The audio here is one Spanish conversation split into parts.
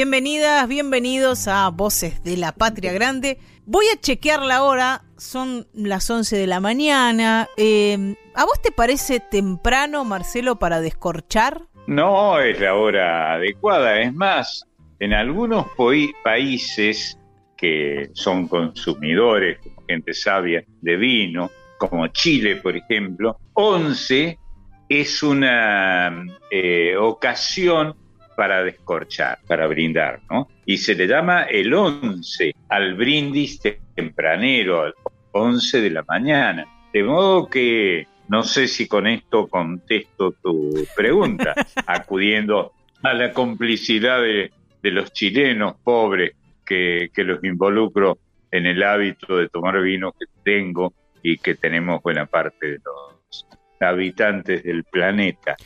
Bienvenidas, bienvenidos a Voces de la Patria Grande. Voy a chequear la hora, son las 11 de la mañana. Eh, ¿A vos te parece temprano, Marcelo, para descorchar? No, es la hora adecuada. Es más, en algunos países que son consumidores, gente sabia, de vino, como Chile, por ejemplo, 11 es una eh, ocasión para descorchar, para brindar, ¿no? Y se le llama el 11 al brindis tempranero, al 11 de la mañana. De modo que no sé si con esto contesto tu pregunta, acudiendo a la complicidad de, los chilenos pobres que, que los involucro en el hábito de tomar vino que tengo y que tenemos buena parte de los habitantes del planeta.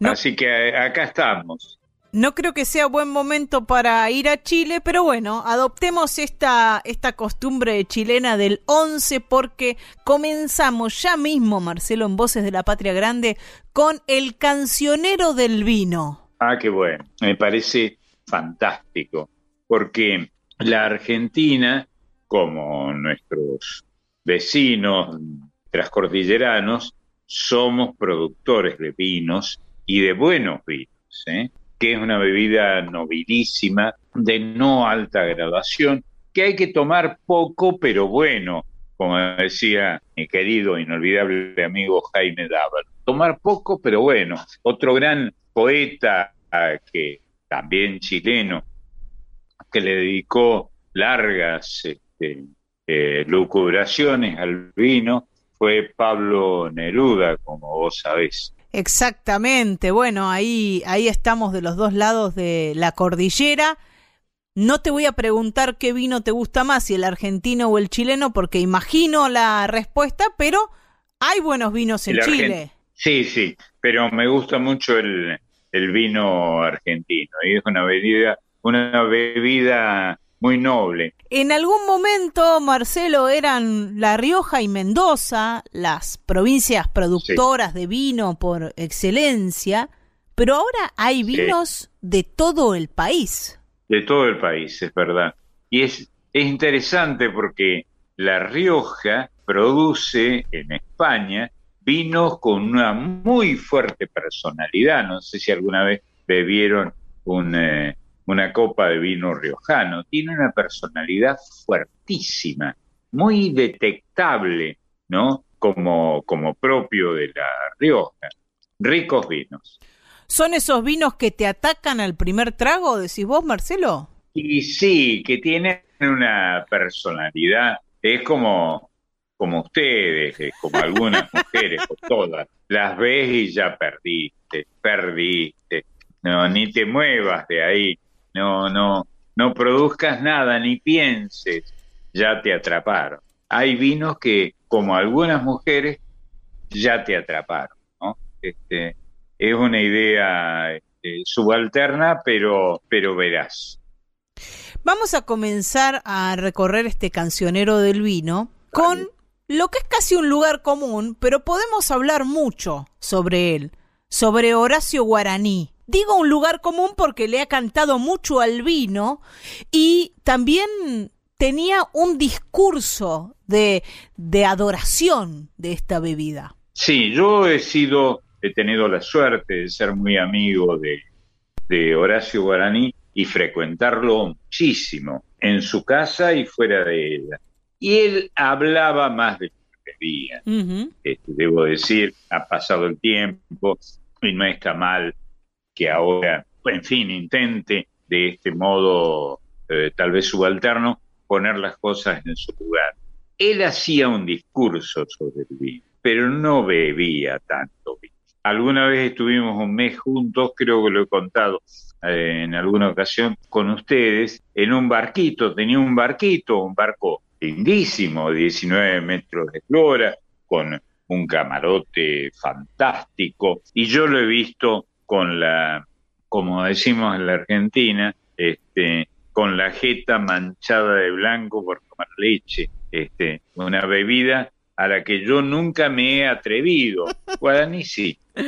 Así que acá estamos, no creo que sea buen momento para ir a Chile, pero bueno, adoptemos esta, esta costumbre chilena del 11 porque comenzamos ya mismo, Marcelo, en Voces de la Patria Grande, con el cancionero del vino. Ah, qué bueno, me parece fantástico, porque la Argentina, como nuestros vecinos transcordilleranos, somos productores de vinos y de buenos vinos. ¿eh? Que es una bebida nobilísima, de no alta graduación, que hay que tomar poco pero bueno, como decía mi querido, inolvidable amigo Jaime Dávalo. Tomar poco pero bueno. Otro gran poeta que también chileno, que le dedicó largas este, eh, lucubraciones al vino, fue Pablo Neruda, como vos sabés. Exactamente, bueno, ahí, ahí estamos de los dos lados de la cordillera. No te voy a preguntar qué vino te gusta más, si el argentino o el chileno, porque imagino la respuesta, pero hay buenos vinos en Chile. Sí, sí, pero me gusta mucho el, el vino argentino y es una bebida, una bebida muy noble. En algún momento, Marcelo, eran La Rioja y Mendoza las provincias productoras de vino por excelencia, pero ahora hay vinos de todo el país. De todo el país, es verdad. Y es, es interesante porque La Rioja produce en España vinos con una muy fuerte personalidad. No sé si alguna vez bebieron un... Eh, una copa de vino riojano. Tiene una personalidad fuertísima, muy detectable, ¿no? Como, como propio de la Rioja. Ricos vinos. ¿Son esos vinos que te atacan al primer trago, decís vos, Marcelo? Y sí, que tienen una personalidad, es como, como ustedes, como algunas mujeres, o todas, las ves y ya perdiste, perdiste, no, ni te muevas de ahí, no, no, no produzcas nada ni pienses, ya te atraparon. Hay vinos que, como algunas mujeres, ya te atraparon. Este, es una idea este, subalterna, pero, pero verás. Vamos a comenzar a recorrer este cancionero del vino con lo que es casi un lugar común, pero podemos hablar mucho sobre él, sobre Horacio Guaraní. Digo un lugar común porque le ha cantado mucho al vino y también tenía un discurso de, de adoración de esta bebida. Sí, yo he sido, he tenido la suerte de ser muy amigo de, de Horacio Guaraní y frecuentarlo muchísimo en su casa y fuera de ella. Y él hablaba más de lo que bebía. Este, debo decir, ha pasado el tiempo y no está mal que ahora, en fin, intente de este modo eh, tal vez subalterno, poner las cosas en su lugar. Él hacía un discurso sobre el vino, pero no bebía tanto vino. Alguna vez estuvimos un mes juntos, creo que lo he contado eh, en alguna ocasión con ustedes, en un barquito, tenía un barquito, un barco lindísimo, 19 metros de eslora, con un camarote fantástico, y yo lo he visto con la, como decimos en la Argentina, este, con la jeta manchada de blanco por tomar leche, este, una bebida a la que yo nunca me he atrevido. Guaraní sí.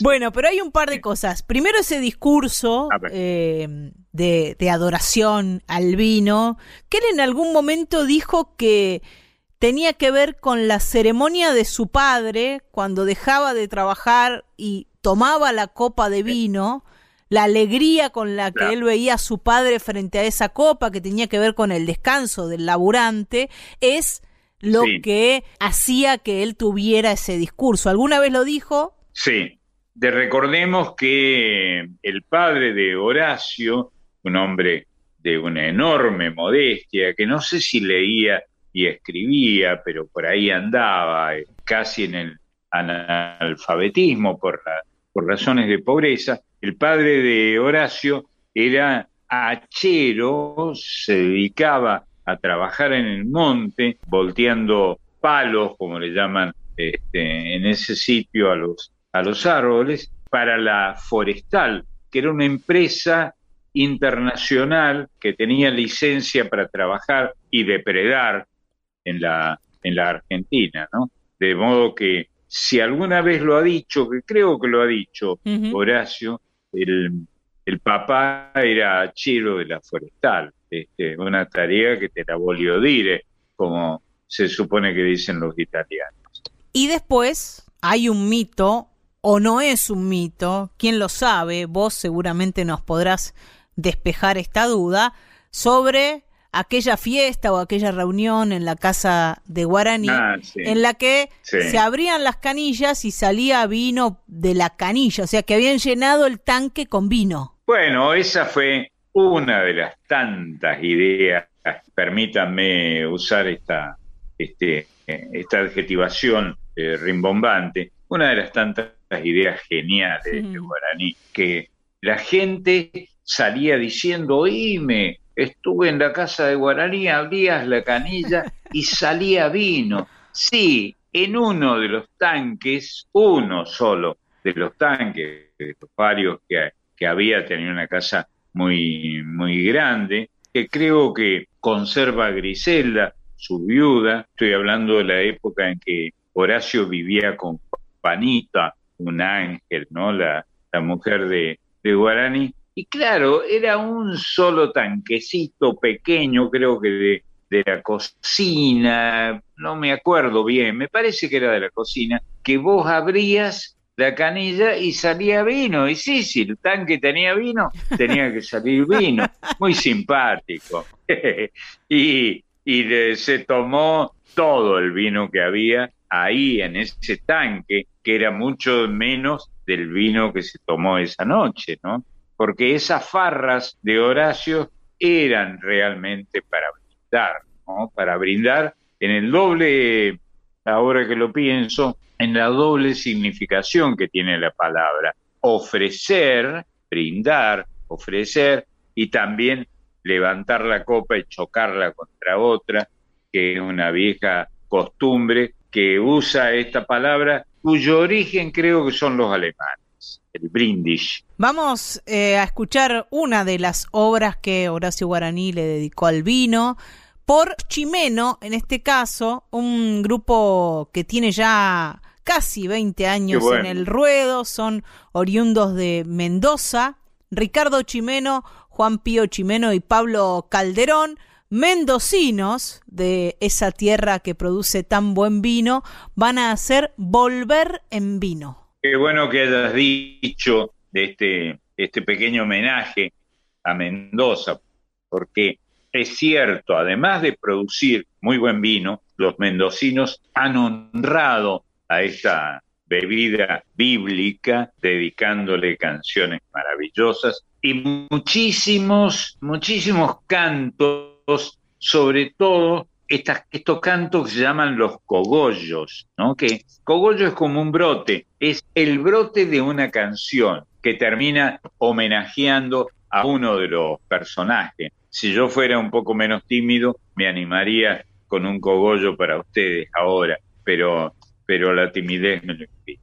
Bueno, pero hay un par de cosas. Primero ese discurso eh, de, de, adoración al vino, que él en algún momento dijo que tenía que ver con la ceremonia de su padre cuando dejaba de trabajar y tomaba la copa de vino, la alegría con la que él veía a su padre frente a esa copa, que tenía que ver con el descanso del laburante, es lo que hacía que él tuviera ese discurso. ¿Alguna vez lo dijo? Sí. De recordemos que el padre de Horacio, un hombre de una enorme modestia, que no sé si leía y escribía, pero por ahí andaba, eh, casi en el analfabetismo por, por razones de pobreza, el padre de Horacio era hachero, se dedicaba a trabajar en el monte, volteando palos, como le llaman este, en ese sitio a los, a los árboles, para la forestal, que era una empresa internacional que tenía licencia para trabajar y depredar en la, en la Argentina. De modo que si alguna vez lo ha dicho, que creo que lo ha dicho Horacio, el, el papá era hachero de la forestal, este, una tarea que te la volvió dire, como se supone que dicen los italianos. Y después hay un mito, o no es un mito, quién lo sabe, vos seguramente nos podrás despejar esta duda, sobre aquella fiesta o aquella reunión en la casa de Guaraní, ah, en la que se abrían las canillas y salía vino de la canilla, o sea que habían llenado el tanque con vino. Bueno, esa fue una de las tantas ideas, permítanme usar esta, este, esta adjetivación eh, rimbombante, una de las tantas ideas geniales de Guaraní, que la gente salía diciendo, oíme, estuve en la casa de Guaraní, abrías la canilla y salía vino. Sí, en uno de los tanques, uno solo de los tanques, de los varios que, había, tenía una casa muy, muy grande, que creo que conserva Griselda, su viuda. Estoy hablando de la época en que Horacio vivía con Panita, un ángel, ¿no? La, la mujer de, de. Y claro, era un solo tanquecito pequeño, creo que de, de la cocina, no me acuerdo bien, me parece que era de la cocina, que vos abrías la canilla y salía vino. Y sí, si el tanque tenía vino, tenía que salir vino. Muy simpático. y y se tomó todo el vino que había ahí en ese tanque, que era mucho menos del vino que se tomó esa noche, ¿no? Porque esas farras de Horacio eran realmente para brindar, ¿no? Para brindar en el doble, ahora que lo pienso, en la doble significación que tiene la palabra. Ofrecer, brindar, ofrecer y también levantar la copa y chocarla contra otra, que es una vieja costumbre que usa esta palabra, cuyo origen creo que son los alemanes, el brindis. Vamos eh, a escuchar una de las obras que Horacio Guaraní le dedicó al vino por Chimeno, en este caso, un grupo que tiene ya casi 20 años en el ruedo, son oriundos de Mendoza, Ricardo Chimeno, Juan Pío Chimeno y Pablo Calderón, mendocinos de esa tierra que produce tan buen vino, van a hacer Volver en Vino. Qué bueno que hayas dicho de este, este pequeño homenaje a Mendoza, porque es cierto, además de producir muy buen vino, los mendocinos han honrado a esta bebida bíblica, dedicándole canciones maravillosas y muchísimos, muchísimos cantos, sobre todo estos cantos se llaman los cogollos, ¿no? Que cogollo es como un brote, es el brote de una canción que termina homenajeando a uno de los personajes. Si yo fuera un poco menos tímido, me animaría con un cogollo para ustedes ahora, pero, pero la timidez me lo impide.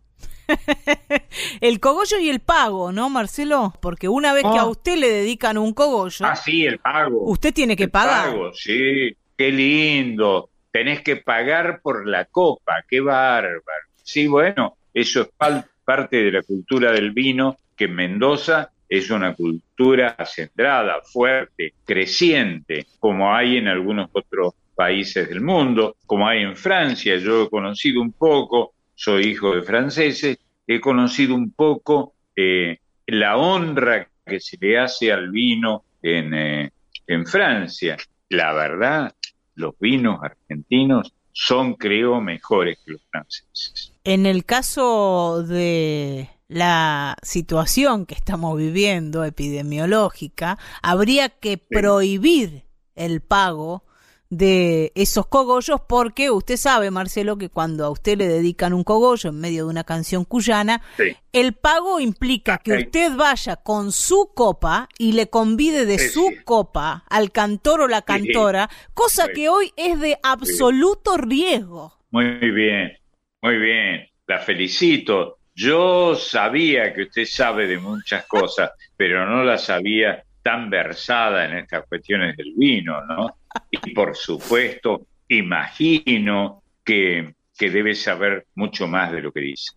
el cogollo y el pago, ¿no, Marcelo? Porque una vez que a ah. usted le dedican un cogollo. Ah, sí, el pago. Usted tiene que pagar. Pago, sí, qué lindo. Tenés que pagar por la copa, qué bárbaro. Sí, bueno, eso es parte de la cultura del vino, que en Mendoza es una cultura centrada, fuerte, creciente, como hay en algunos otros países del mundo, como hay en Francia. Yo he conocido un poco soy hijo de franceses, he conocido un poco eh, la honra que se le hace al vino en, eh, en Francia. La verdad, los vinos argentinos son, creo, mejores que los franceses. En el caso de la situación que estamos viviendo epidemiológica, habría que prohibir el pago de esos cogollos porque usted sabe, Marcelo, que cuando a usted le dedican un cogollo en medio de una canción cuyana, el pago implica que usted vaya con su copa y le convide de su copa al cantor o la cantora, cosa que hoy es de absoluto riesgo. Muy bien, muy bien, la felicito. Yo sabía que usted sabe de muchas cosas, pero no la sabía tan versada en estas cuestiones del vino, ¿no? Y por supuesto, imagino que, debe saber mucho más de lo que dice.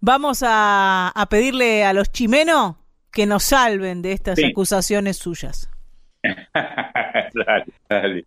Vamos a, pedirle a los chimenos que nos salven de estas acusaciones suyas. dale, dale.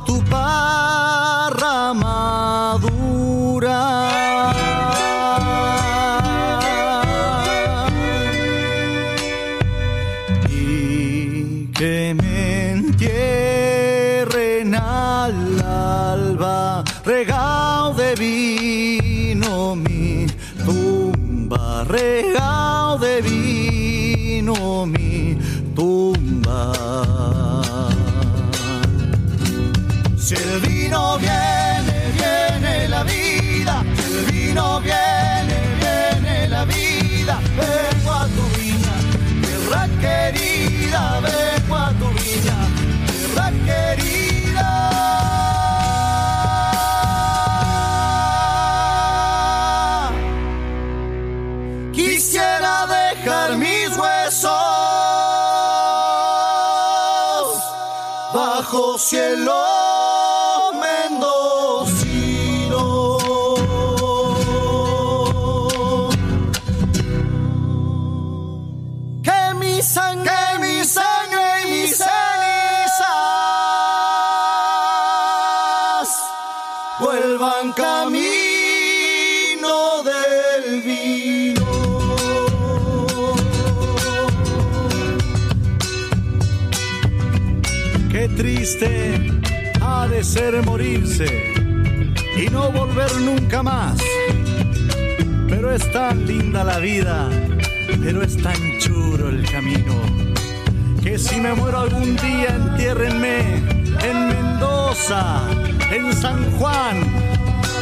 Rama ser morirse y no volver nunca más. pero es tan linda la vida, pero es tan churo el camino, que si me muero algún día entiérrenme en Mendoza, en San Juan,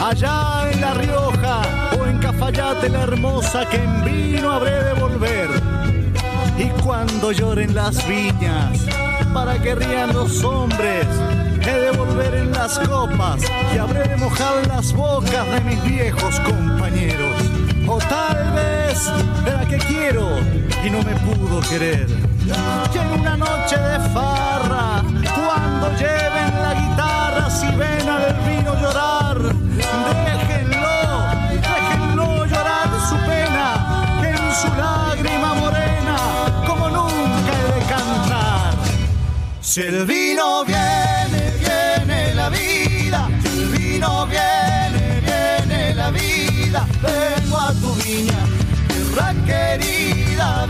allá en La Rioja o en Cafayate la hermosa que en vino habré de volver. Y cuando lloren las viñas, para que rían los hombres, he de volver en las copas y habré de mojar las bocas de mis viejos compañeros. O tal vez de la que quiero y no me pudo querer. Y en una noche de farra, cuando lleven la guitarra, si ven al vino llorar, Si el vino viene, viene la vida, si el vino viene, viene la vida, vengo a tu viña, tierra querida,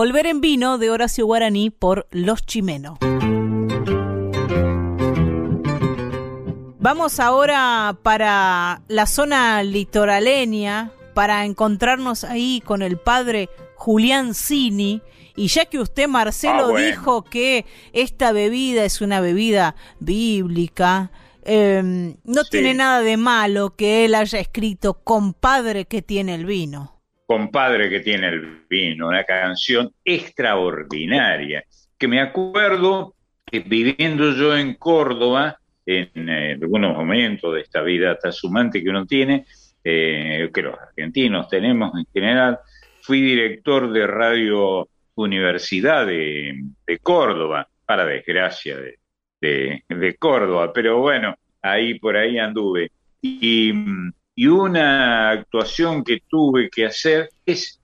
Volver en vino de Horacio Guaraní por Los Chimeno. Vamos ahora para la zona litoraleña para encontrarnos ahí con el padre Julián Cini. Y ya que usted, Marcelo, Ah, bueno. dijo que esta bebida es una bebida bíblica, eh, no Sí. tiene nada de malo que él haya escrito compadre que tiene el vino. Compadre que tiene el vino, una canción extraordinaria, que me acuerdo que viviendo yo en Córdoba, en eh, algunos momentos de esta vida trashumante que uno tiene, eh, que los argentinos tenemos en general, fui director de Radio Universidad de, de Córdoba, para desgracia de, de- de Córdoba, pero bueno, ahí por ahí anduve. Y, y una actuación que tuve que hacer es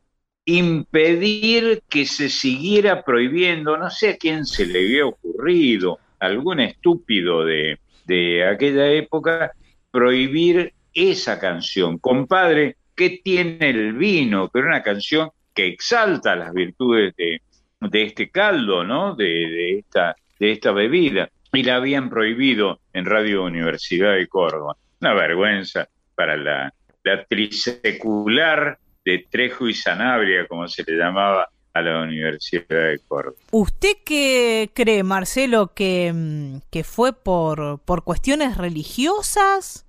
impedir que se siguiera prohibiendo, no sé a quién se le había ocurrido, algún estúpido de, de aquella época, prohibir esa canción. Compadre, ¿qué tiene el vino? Era una canción que exalta las virtudes de, de este caldo, ¿no? De, de esta, de esta bebida. Y la habían prohibido en Radio Universidad de Córdoba. Una vergüenza para la, la trisecular de Trejo y Sanabria, como se le llamaba a la Universidad de Córdoba. ¿Usted qué cree, Marcelo, que, mm, que fue por, por cuestiones religiosas?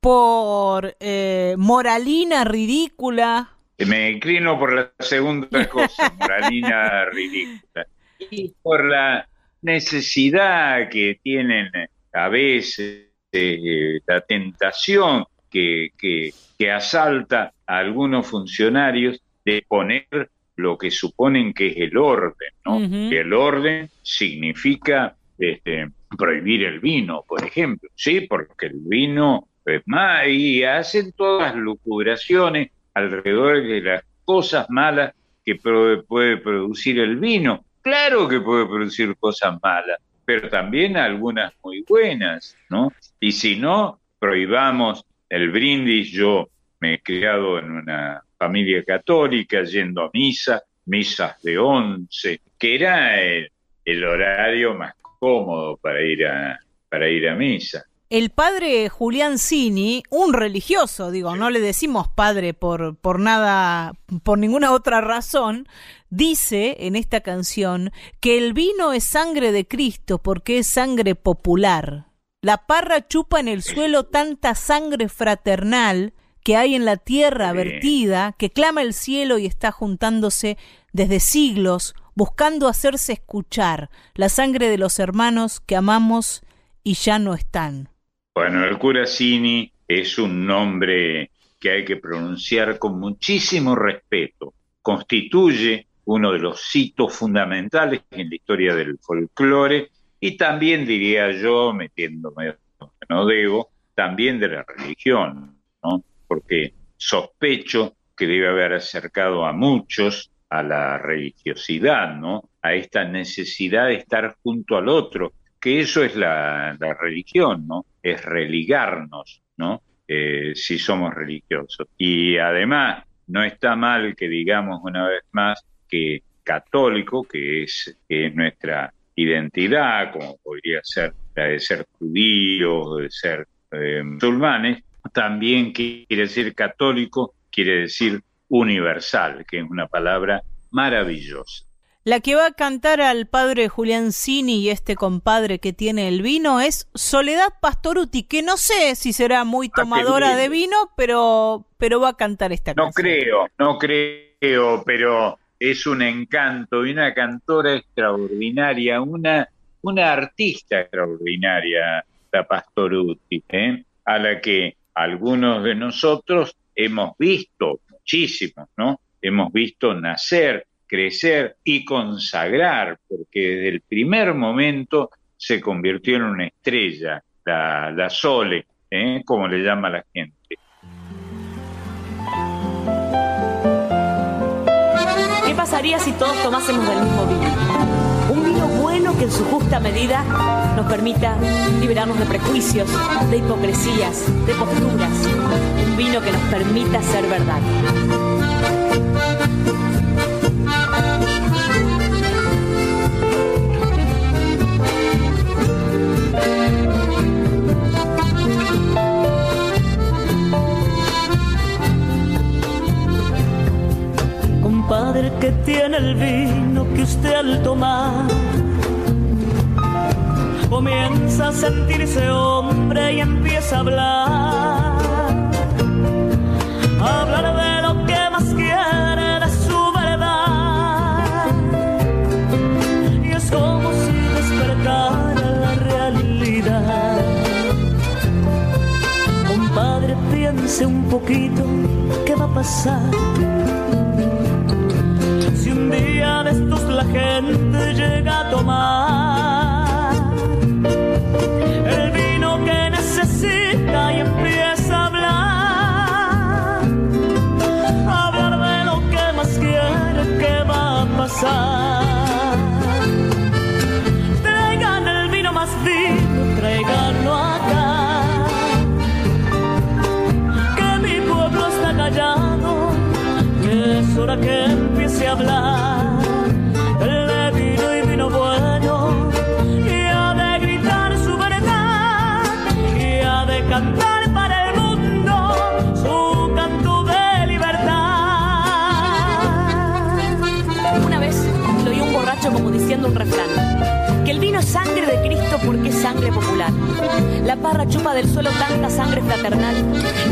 ¿Por eh, moralina ridícula? Me inclino por la segunda cosa, moralina ridícula. Y por la necesidad que tienen a veces, eh, la tentación que, que, que asalta a algunos funcionarios de poner lo que suponen que es el orden, ¿no? Que el orden significa este, prohibir el vino, por ejemplo, sí, porque el vino es más, y hacen todas las lucubraciones alrededor de las cosas malas que puede producir el vino. Claro que puede producir cosas malas, pero también algunas muy buenas, ¿no? Y si no, prohibamos el brindis. Yo me he criado en una familia católica, yendo a misa, misas de once, que era el, el horario más cómodo para ir a, para ir a misa el padre Julián Cini, un religioso, digo, no le decimos padre por, por nada, por ninguna otra razón, dice en esta canción que el vino es sangre de Cristo porque es sangre popular. La parra chupa en el suelo tanta sangre fraternal que hay en la tierra vertida, que clama el cielo y está juntándose desde siglos, buscando hacerse escuchar la sangre de los hermanos que amamos y ya no están. Bueno, el cura Cini es un nombre que hay que pronunciar con muchísimo respeto. Constituye uno de los hitos fundamentales en la historia del folclore y también diría yo, metiéndome, no debo, también de la religión, ¿no? Porque sospecho que debe haber acercado a muchos a la religiosidad, ¿no? A esta necesidad de estar junto al otro, que eso es la, religión, ¿no? Es religarnos, ¿no? Eh, si somos religiosos. Y además, no está mal que digamos una vez más que católico, que es, nuestra identidad, como podría ser la de ser judíos, de ser eh, musulmanes, también quiere decir católico, quiere decir universal, que es una palabra maravillosa. La que va a cantar al padre Julián Cini y este compadre que tiene el vino es Soledad Pastoruti, que no sé si será muy ah, tomadora de vino, pero, pero va a cantar esta canción. No creo, no creo, pero es un encanto y una cantora extraordinaria, una, una artista extraordinaria, la Pastoruti, ¿eh? a la que algunos de nosotros hemos visto, muchísimos, ¿no? Hemos visto nacer crecer y consagrar, porque desde el primer momento se convirtió en una estrella, la, Sole, ¿eh? como le llama la gente. Pasaría si todos tomásemos del mismo vino? Un vino bueno que en su justa medida nos permita liberarnos de prejuicios, de hipocresías, de posturas. Un vino que nos permita ser verdad. Compadre que tiene el vino que usted al tomar comienza a sentirse hombre y empieza a hablar, a hablar de lo que más quiere de su verdad. Y es como si despertara la realidad. Compadre, piense un poquito qué va a pasar día de estos la gente llega a tomar sangre de Cristo porque es sangre popular. La parra chupa del suelo tanta sangre fraternal,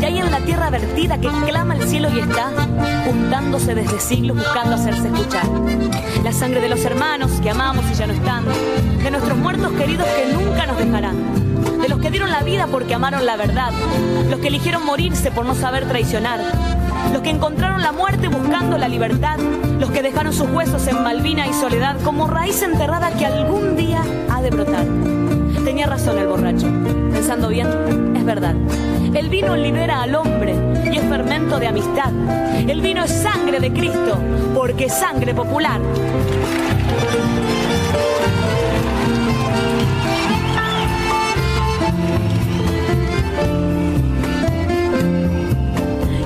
y hay en la tierra vertida que clama el cielo y está juntándose desde siglos buscando hacerse escuchar. La sangre de los hermanos que amamos y ya no están, de nuestros muertos queridos que nunca nos dejarán, de los que dieron la vida porque amaron la verdad, los que eligieron morirse por no saber traicionar los que encontraron la muerte buscando la libertad, los que dejaron sus huesos en Malvina y soledad como raíz enterrada que algún día ha de brotar. Tenía razón el borracho, pensando bien, es verdad. El vino libera al hombre y es fermento de amistad. El vino es sangre de Cristo, porque es sangre popular.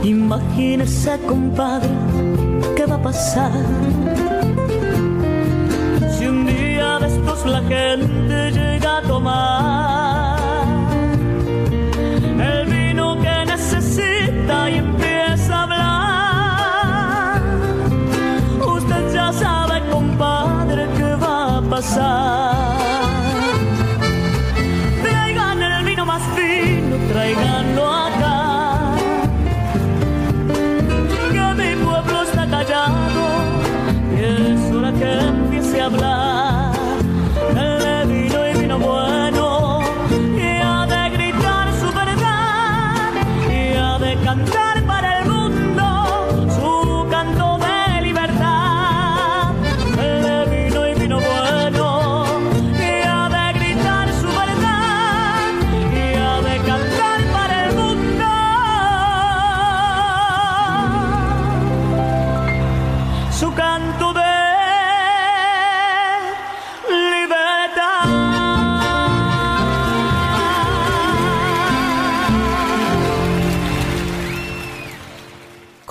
Imagínese, compadre, qué va a pasar si un día de estos la gente llega a tomar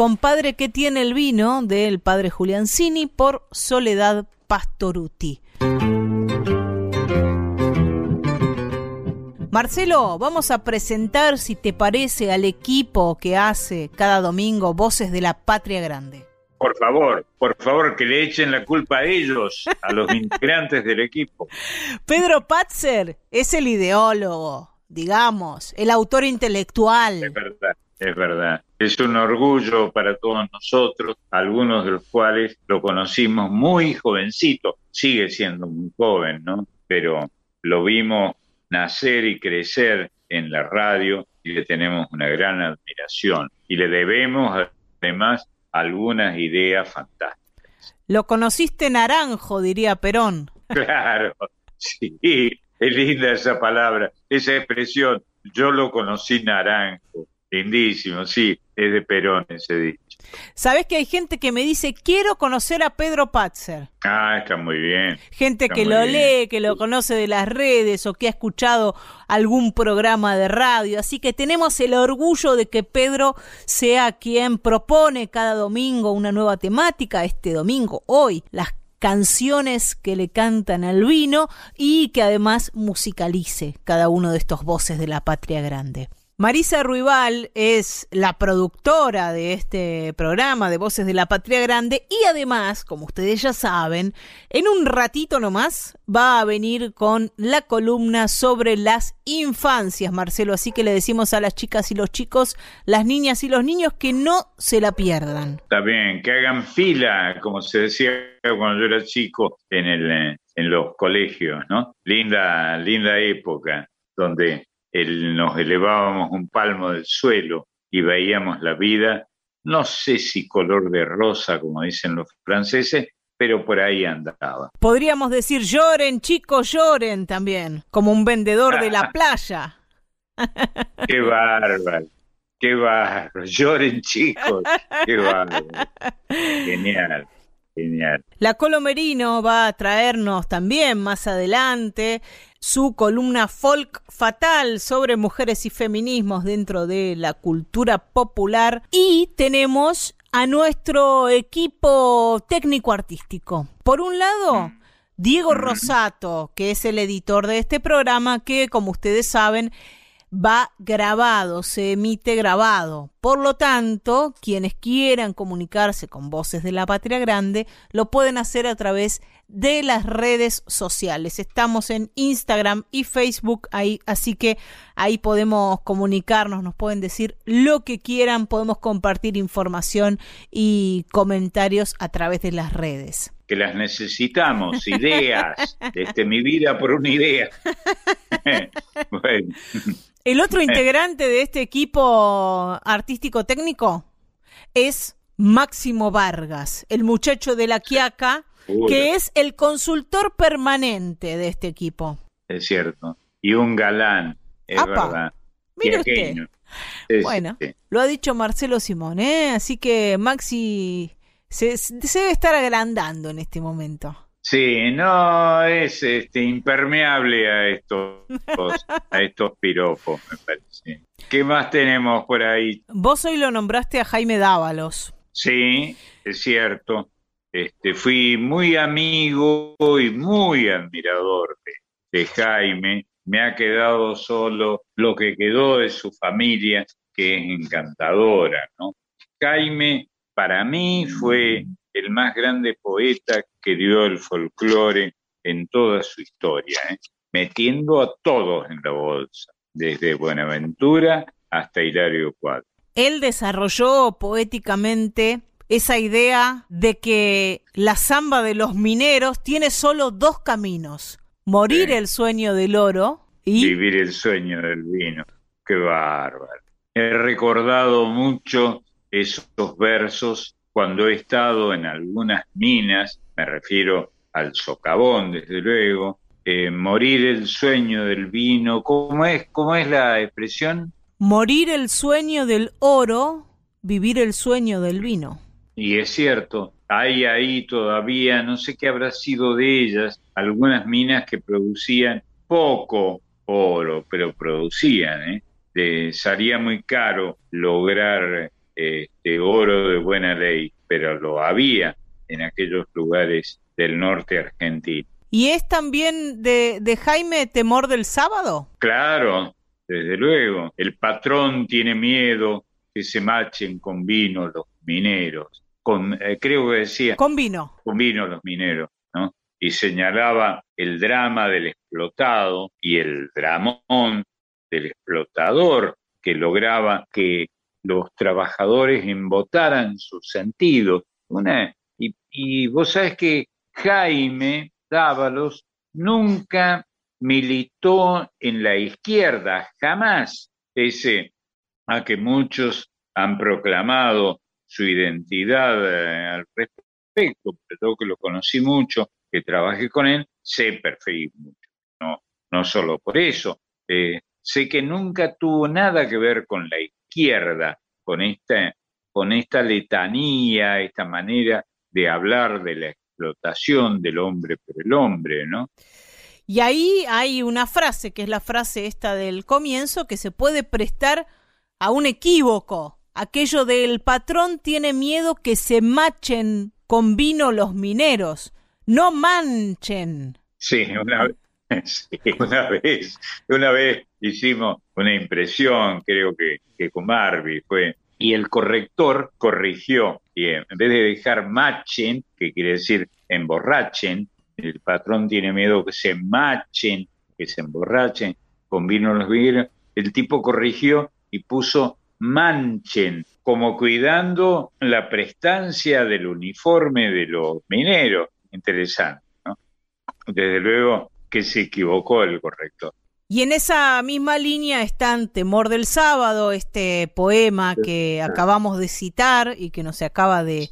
Compadre que tiene el vino del padre Juliancini por Soledad Pastoruti. Marcelo, vamos a presentar, si te parece, al equipo que hace cada domingo Voces de la Patria Grande. Por favor, por favor, que le echen la culpa a ellos, a los integrantes del equipo. Pedro Patzer es el ideólogo, digamos, el autor intelectual. Es verdad, es verdad. Es un orgullo para todos nosotros, algunos de los cuales lo conocimos muy jovencito. Sigue siendo muy joven, ¿no? Pero lo vimos nacer y crecer en la radio y le tenemos una gran admiración. Y le debemos, además, algunas ideas fantásticas. Lo conociste naranjo, diría Perón. Claro, sí, es linda esa palabra, esa expresión. Yo lo conocí naranjo, lindísimo, sí, es de Perón ese dicho. Sabes que hay gente que me dice, quiero conocer a Pedro Patzer. Ah, está muy bien. Gente Está que lo bien. lee, que lo conoce de las redes o que ha escuchado algún programa de radio. Así que tenemos el orgullo de que Pedro sea quien propone cada domingo una nueva temática. Este domingo, hoy, las canciones que le cantan al vino y que además musicalice cada uno de estos voces de la patria grande. Marisa Ruibal es la productora de este programa de Voces de la Patria Grande y además, como ustedes ya saben, en un ratito nomás va a venir con la columna sobre las infancias, Marcelo. Así que le decimos a las chicas y los chicos, las niñas y los niños que no se la pierdan. Está bien, que hagan fila, como se decía cuando yo era chico en, el, eh, en los colegios, ¿no? Linda, linda época donde el- nos elevábamos un palmo del suelo y veíamos la vida, no sé si color de rosa, como dicen los franceses, pero por ahí andaba. Podríamos decir lloren, chicos, lloren también, como un vendedor de la playa. Qué bárbaro, qué bárbaro, lloren chicos, qué bárbaro. Genial, genial. La Colomerino va a traernos también más adelante su columna folk fatal sobre mujeres y feminismos dentro de la cultura popular y tenemos a nuestro equipo técnico artístico. Por un lado, Diego Rosato, que es el editor de este programa que, como ustedes saben, va grabado, se emite grabado. Por lo tanto, quienes quieran comunicarse con Voces de la Patria Grande lo pueden hacer a través de las redes sociales. Estamos en Instagram y Facebook ahí, así que ahí podemos comunicarnos, nos pueden decir lo que quieran, podemos compartir información y comentarios a través de las redes. que las necesitamos, ideas. Este, mi vida por una idea. bueno, El otro integrante de este equipo artístico técnico es Máximo Vargas, el muchacho de la Quiaca, Uy. que es el consultor permanente de este equipo. es cierto. Y un galán, es Apa, verdad. mire usted. Bueno, lo ha dicho Marcelo Simón, ¿eh? Así que Maxi se, se debe estar agrandando en este momento. Sí, no es este, impermeable a estos, a estos piropos, me parece. ¿Qué más tenemos por ahí? Vos hoy lo nombraste a Jaime Dávalos. Sí, es cierto. Este, fui muy amigo y muy admirador de, Jaime. Me ha quedado solo lo que quedó de su familia, que es encantadora, ¿no? Jaime, para mí, fue el más grande poeta que dio el folclore en toda su historia, ¿eh? metiendo a todos en la bolsa, desde Buenaventura hasta Hilario Cuadro. Él desarrolló poéticamente esa idea de que la samba de los mineros tiene solo dos caminos, morir el sueño del oro y vivir el sueño del vino. Qué bárbaro. He recordado mucho esos versos cuando he estado en algunas minas, me refiero al socavón, desde luego, eh, morir el sueño del vino, ¿cómo es, ¿cómo es la expresión? Morir el sueño del oro, vivir el sueño del vino. Y es cierto, hay ahí todavía, no sé qué habrá sido de ellas, algunas minas que producían poco oro, pero producían, ¿eh? sería muy caro lograr este, oro de buena ley, pero lo había en aquellos lugares del norte argentino. ¿Y es también de, de Jaime Temor del Sábado? Claro, desde luego. El patrón tiene miedo que se machen con vino los mineros. Con, eh, creo que decía... Con vino. Con vino los mineros, ¿no? Y señalaba el drama del explotado y el dramón del explotador que lograba que los trabajadores embotaran sus sentidos. Una, y, y vos sabés que Jaime Dávalos nunca militó en la izquierda, jamás, pese a que muchos han proclamado su identidad eh, al respecto, pero que lo conocí mucho, que trabajé con él, sé perfectamente mucho, no, no solo por eso, eh, sé que nunca tuvo nada que ver con la izquierda, con esta, con esta letanía, esta manera de hablar de la explotación del hombre por el hombre, ¿no? Y ahí hay una frase, que es la frase esta del comienzo, que se puede prestar a un equívoco. Aquello del patrón tiene miedo que se machen con vino los mineros, no manchen. Sí, una, una vez, una vez hicimos una impresión, creo que, que con Barbie fue, y el corrector corrigió, y en vez de dejar machen, que quiere decir emborrachen, el patrón tiene miedo que se machen, que se emborrachen con vino los vinos, el tipo corrigió y puso manchen, como cuidando la prestancia del uniforme de los mineros. Interesante, ¿no? Desde luego, que se equivocó el corrector. Y en esa misma línea están Temor del Sábado, este poema que acabamos de citar y que nos se acaba de,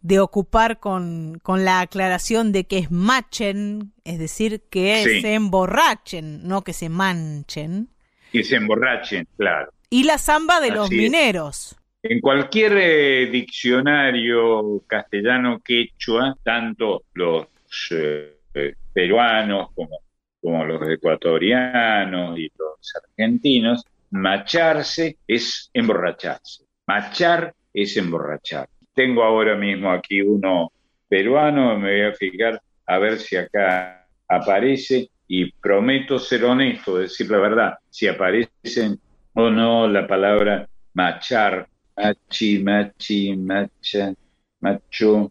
de ocupar con, con, la aclaración de que es machen, es decir, que se emborrachen, no que se manchen. Que se emborrachen, claro. Y la samba de los mineros. En cualquier eh, diccionario castellano quechua, tanto los eh, eh, peruanos como, como los ecuatorianos y los argentinos, macharse es emborracharse. Machar es emborrachar. Tengo ahora mismo aquí uno peruano, me voy a fijar a ver si acá aparece y prometo ser honesto, decir la verdad, si aparecen o no la palabra machar, machi, machi, macha, macho,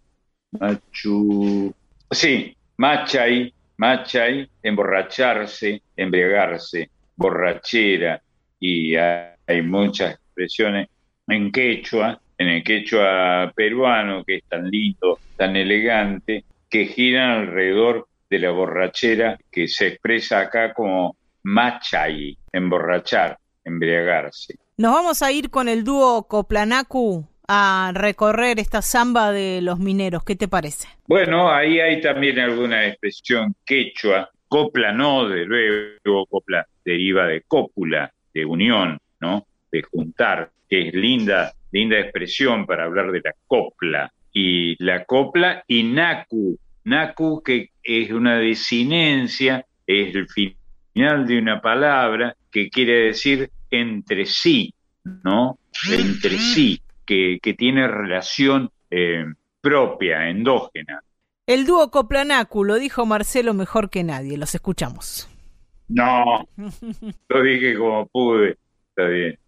machu. Sí, Machay, machay, emborracharse, embriagarse, borrachera, y hay muchas expresiones en quechua, en el quechua peruano, que es tan lindo, tan elegante, que giran alrededor de la borrachera, que se expresa acá como machay, emborrachar, embriagarse. Nos vamos a ir con el dúo Coplanacu a recorrer esta samba de los mineros. ¿Qué te parece? Bueno, ahí hay también alguna expresión quechua. Copla no, de luego, copla deriva de cópula, de unión, ¿no? de juntar, que es linda, linda expresión para hablar de la copla. Y la copla y naku, naku que es una desinencia, es el final de una palabra que quiere decir entre sí, ¿no? Entre sí, que, tiene relación eh, propia, endógena. El dúo Coplanacu lo dijo Marcelo mejor que nadie. Los escuchamos. No, lo dije como pude. Está bien.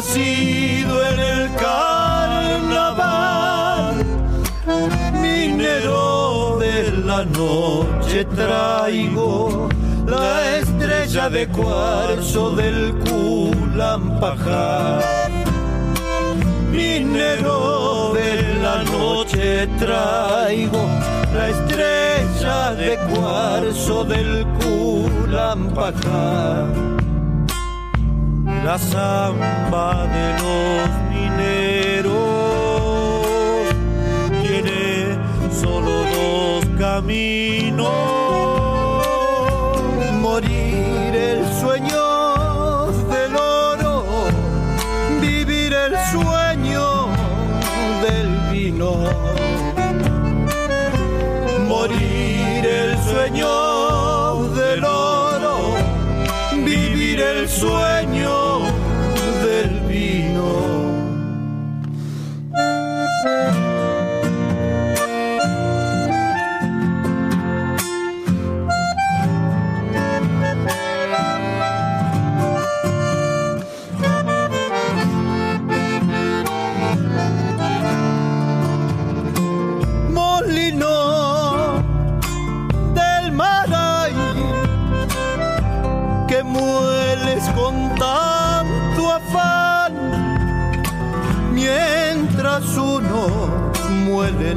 Nacido en el carnaval, minero la noche traigo la estrella de cuarzo del Culampajar. Minero de la noche traigo la estrella de cuarzo del Culampajar. La samba de los mineros. Tiene solo dos camino, morir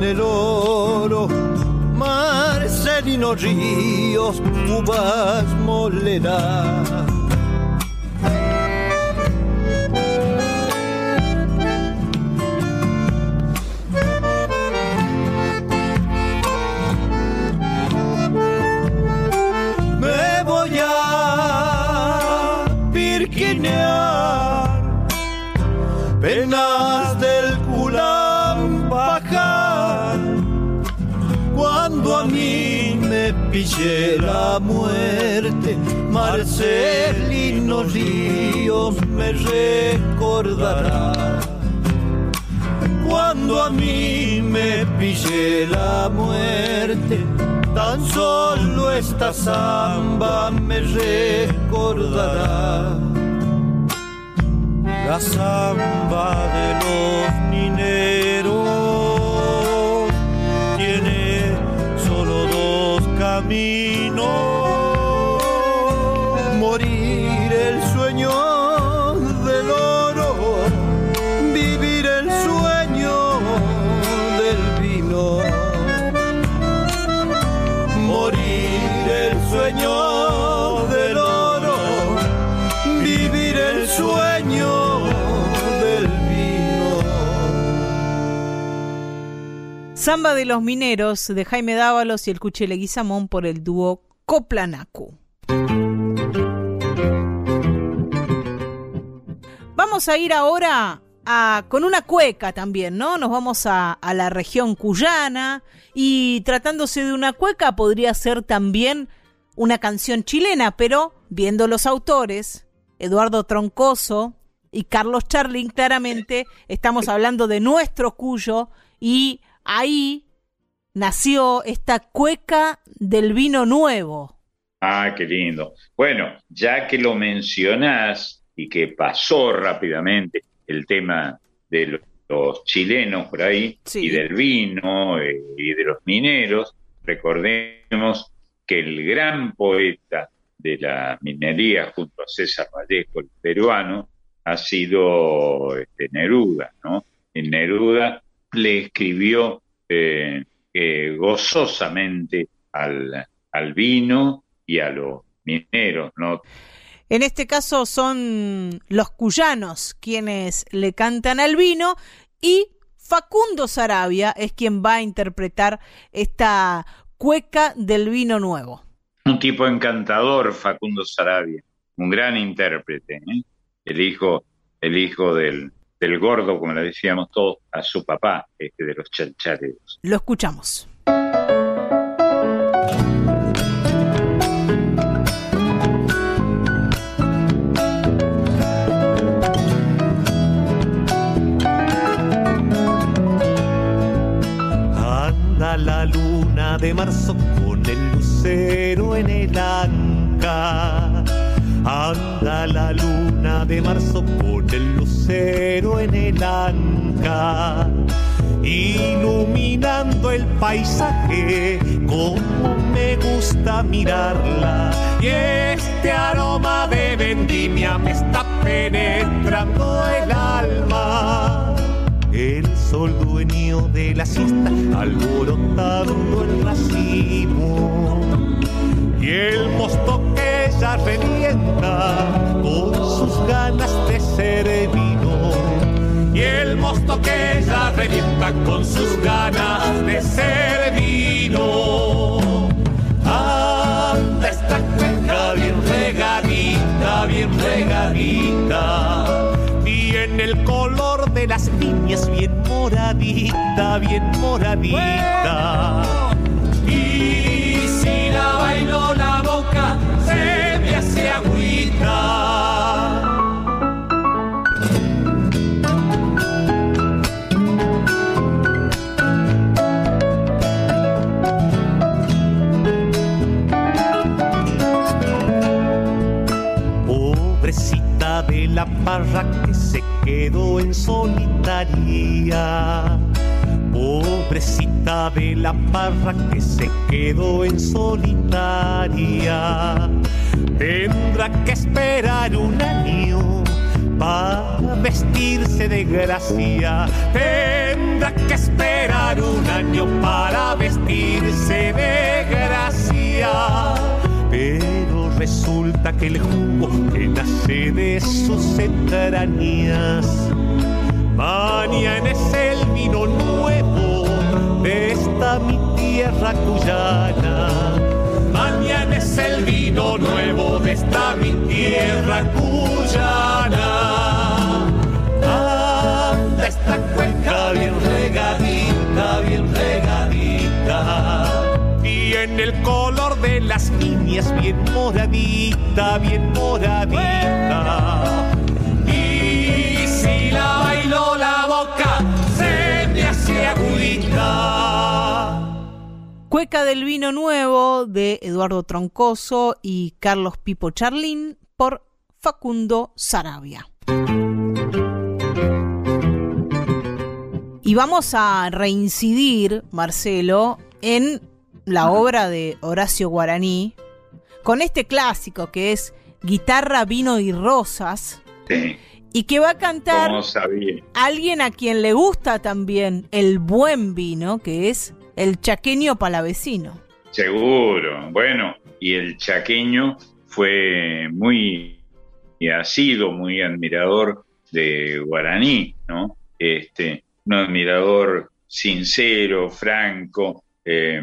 el oro. Marcelino Ríos, uvas molerá. Me voy a pirquinear me pille la muerte, Marcelino Ríos me recordará. Cuando a mí me pille la muerte, tan solo esta samba me recordará. La samba de los mineros Samba de los Mineros de Jaime Dávalos y el Cuchele Guizamón por el dúo Coplanacu. Vamos a ir ahora a, con una cueca también, ¿no? Nos vamos a, a la región cuyana y tratándose de una cueca podría ser también una canción chilena, pero viendo los autores, Eduardo Troncoso y Carlos Charlin, claramente estamos hablando de nuestro Cuyo y ahí nació esta cueca del vino nuevo. Ah, qué lindo. Bueno, ya que lo mencionás y que pasó rápidamente el tema de los chilenos por ahí Sí. y del vino eh, y de los mineros, recordemos que el gran poeta de la minería junto a César Vallejo, el peruano, ha sido este, Neruda, ¿no? Y Neruda le escribió eh, eh, gozosamente al, al vino y a los mineros, ¿no? En este caso son los cuyanos quienes le cantan al vino y Facundo Sarabia es quien va a interpretar esta cueca del vino nuevo. Un tipo encantador, Facundo Sarabia, un gran intérprete, ¿eh? el hijo, el hijo del, del gordo, como le decíamos todos, a su papá, este de los chanchareros. Lo escuchamos. Anda la luna de marzo con el lucero en el anca. Anda la luna de marzo con el lucero en el anca. Iluminando el paisaje, como me gusta mirarla. Y este aroma de vendimia me está penetrando el alma. El sol dueño de la siesta alborotando el racimo y el mosto que ya revienta con sus ganas de ser vino. Y el mosto que ya revienta con sus ganas de ser vino. Anda esta cuenca bien regadita bien regadita. Bien el color de las niñas bien moradita bien moradita. y la parra que se quedó en solitaria. Pobrecita de la parra que se quedó en solitaria. Tendrá que esperar un año para vestirse de gracia. Tendrá que esperar un año para vestirse de gracia. Pero resulta que el jugo que nace de sus entrañas Mañana es el vino nuevo de esta mi tierra cuyana. Mañana es el vino nuevo de esta mi tierra cuyana. Anda esta cuenca bien regadita, bien regadita. Tiene el color las niñas bien moradita, bien moradita. Y si la bailo la boca, se me hace agüita. Cueca del vino nuevo de Eduardo Troncoso y Carlos Pipo Charlín por Facundo Sarabia. Y vamos a reincidir, Marcelo, en la obra de Horacio Guaraní, con este clásico que es Guitarra, Vino y Rosas, Sí, y que va a cantar alguien a quien le gusta también el buen vino, que es el chaqueño palavecino. Seguro. Bueno, y el chaqueño fue muy y ha sido muy admirador de Guaraní, ¿no? Este, un admirador sincero, franco eh,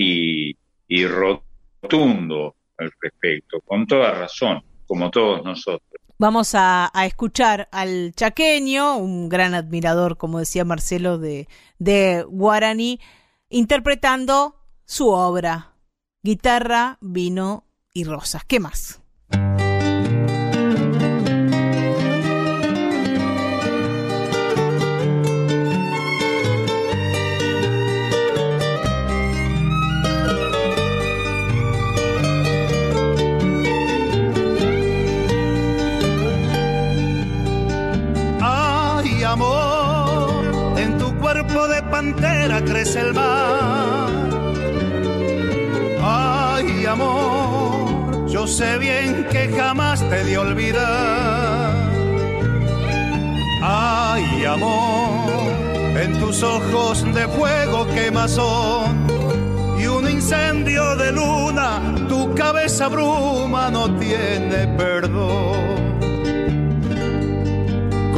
y, y rotundo al respecto, con toda razón, como todos nosotros. Vamos a, escuchar al chaqueño, un gran admirador, como decía Marcelo, de, de Guaraní, interpretando su obra, Guitarra, Vino y Rosas. ¿Qué más? Pantera crece el mar. Ay, amor, yo sé bien que jamás te di olvidar. Ay, amor, en tus ojos de fuego quemazón y un incendio de luna, tu cabeza bruma no tiene perdón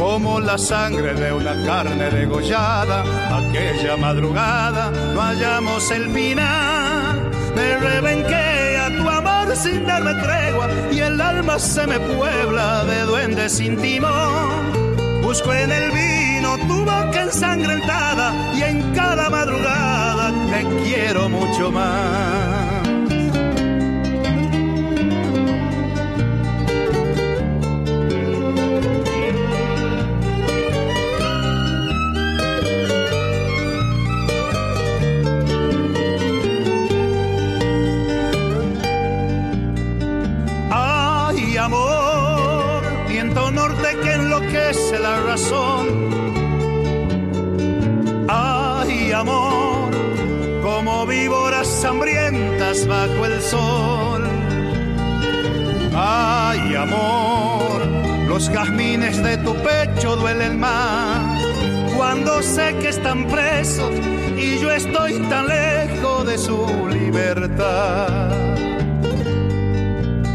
como la sangre de una carne degollada. Aquella madrugada no hallamos el final. Me rebenqué a tu amor sin darme tregua y el alma se me puebla de duendes sin timón. Busco en el vino tu boca ensangrentada y en cada madrugada te quiero mucho más. Ay, amor, como víboras hambrientas bajo el sol. Ay, amor, los jazmines de tu pecho duelen más cuando sé que están presos y yo estoy tan lejos de su libertad.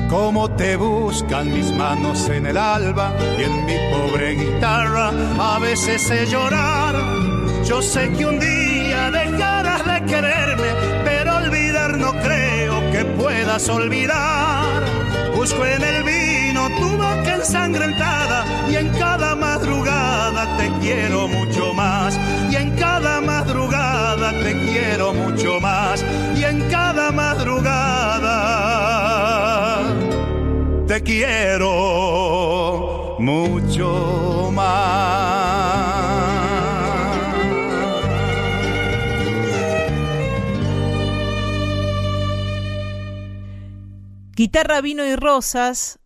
Cómo te buscan mis manos en el alba y en mi pobre guitarra a veces sé llorar. Yo sé que un día dejarás de quererme, pero olvidar no creo que puedas olvidar. Busco en el vino tu boca ensangrentada y en cada madrugada te quiero mucho más. Y en cada madrugada te quiero mucho más. Quiero mucho más. Guitarra, vino y rosas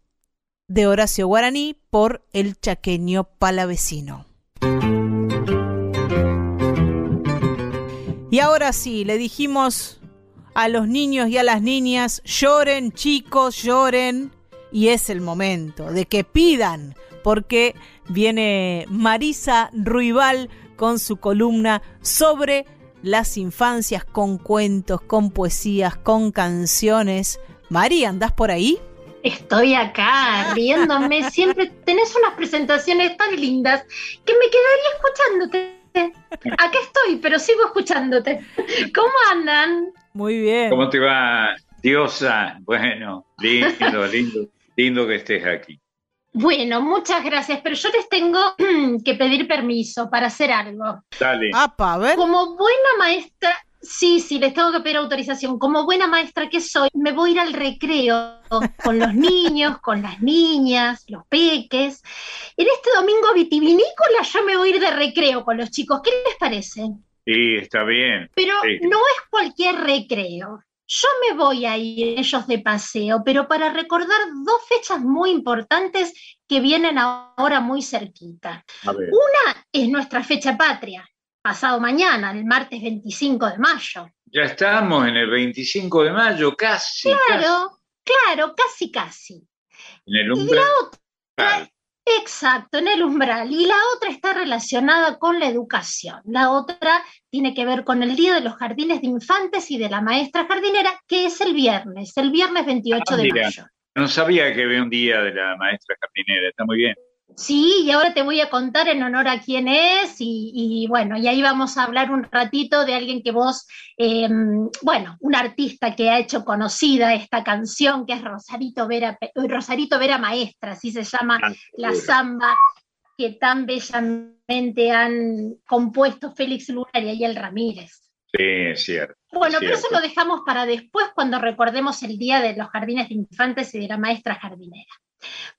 de Horacio Guaraní por el chaqueño palavecino. Y ahora sí, le dijimos a los niños y a las niñas, lloren chicos, lloren, y es el momento de que pidan, porque viene Marisa Ruibal con su columna sobre las infancias con cuentos, con poesías, con canciones. María, ¿andás por ahí? Estoy acá riéndome. Siempre tenés unas presentaciones tan lindas que me quedaría escuchándote. Acá estoy, pero sigo escuchándote. ¿Cómo andan? Muy bien. ¿Cómo te va, diosa? Bueno, lindo, lindo Lindo que estés aquí. Bueno, muchas gracias, pero yo les tengo que pedir permiso para hacer algo. Dale. a ver. Como buena maestra, sí, sí, les tengo que pedir autorización. Como buena maestra que soy, me voy a ir al recreo con los niños, con las niñas, los peques. En este domingo vitivinícola yo me voy a ir de recreo con los chicos. ¿Qué les parece? Sí, está bien. Pero no es cualquier recreo. Yo me voy a ir ellos de paseo, pero para recordar dos fechas muy importantes que vienen ahora muy cerquita. Una es nuestra fecha patria, pasado mañana, el martes 25 de mayo. Ya estamos en el 25 de mayo, casi. Claro, claro, casi, casi. En el umbral. Exacto, en el umbral. Y la otra está relacionada con la educación. La otra tiene que ver con el Día de los Jardines de Infantes y de la Maestra Jardinera, que es el viernes, el viernes 28 ah, de mayo. No sabía que había un Día de la Maestra Jardinera, está muy bien. Sí, y ahora te voy a contar en honor a quién es y, bueno, y ahí vamos a hablar un ratito de alguien que vos, em, bueno, un artista que ha hecho conocida esta canción que es Rosarito Vera, Rosarito Vera Maestra, así se llama la samba que tan bellamente han compuesto Félix Lunar y Ayel Ramírez. Sí, es cierto. Bueno, pero eso lo dejamos para después cuando recordemos el Día de los Jardines de Infantes y de la Maestra Jardinera.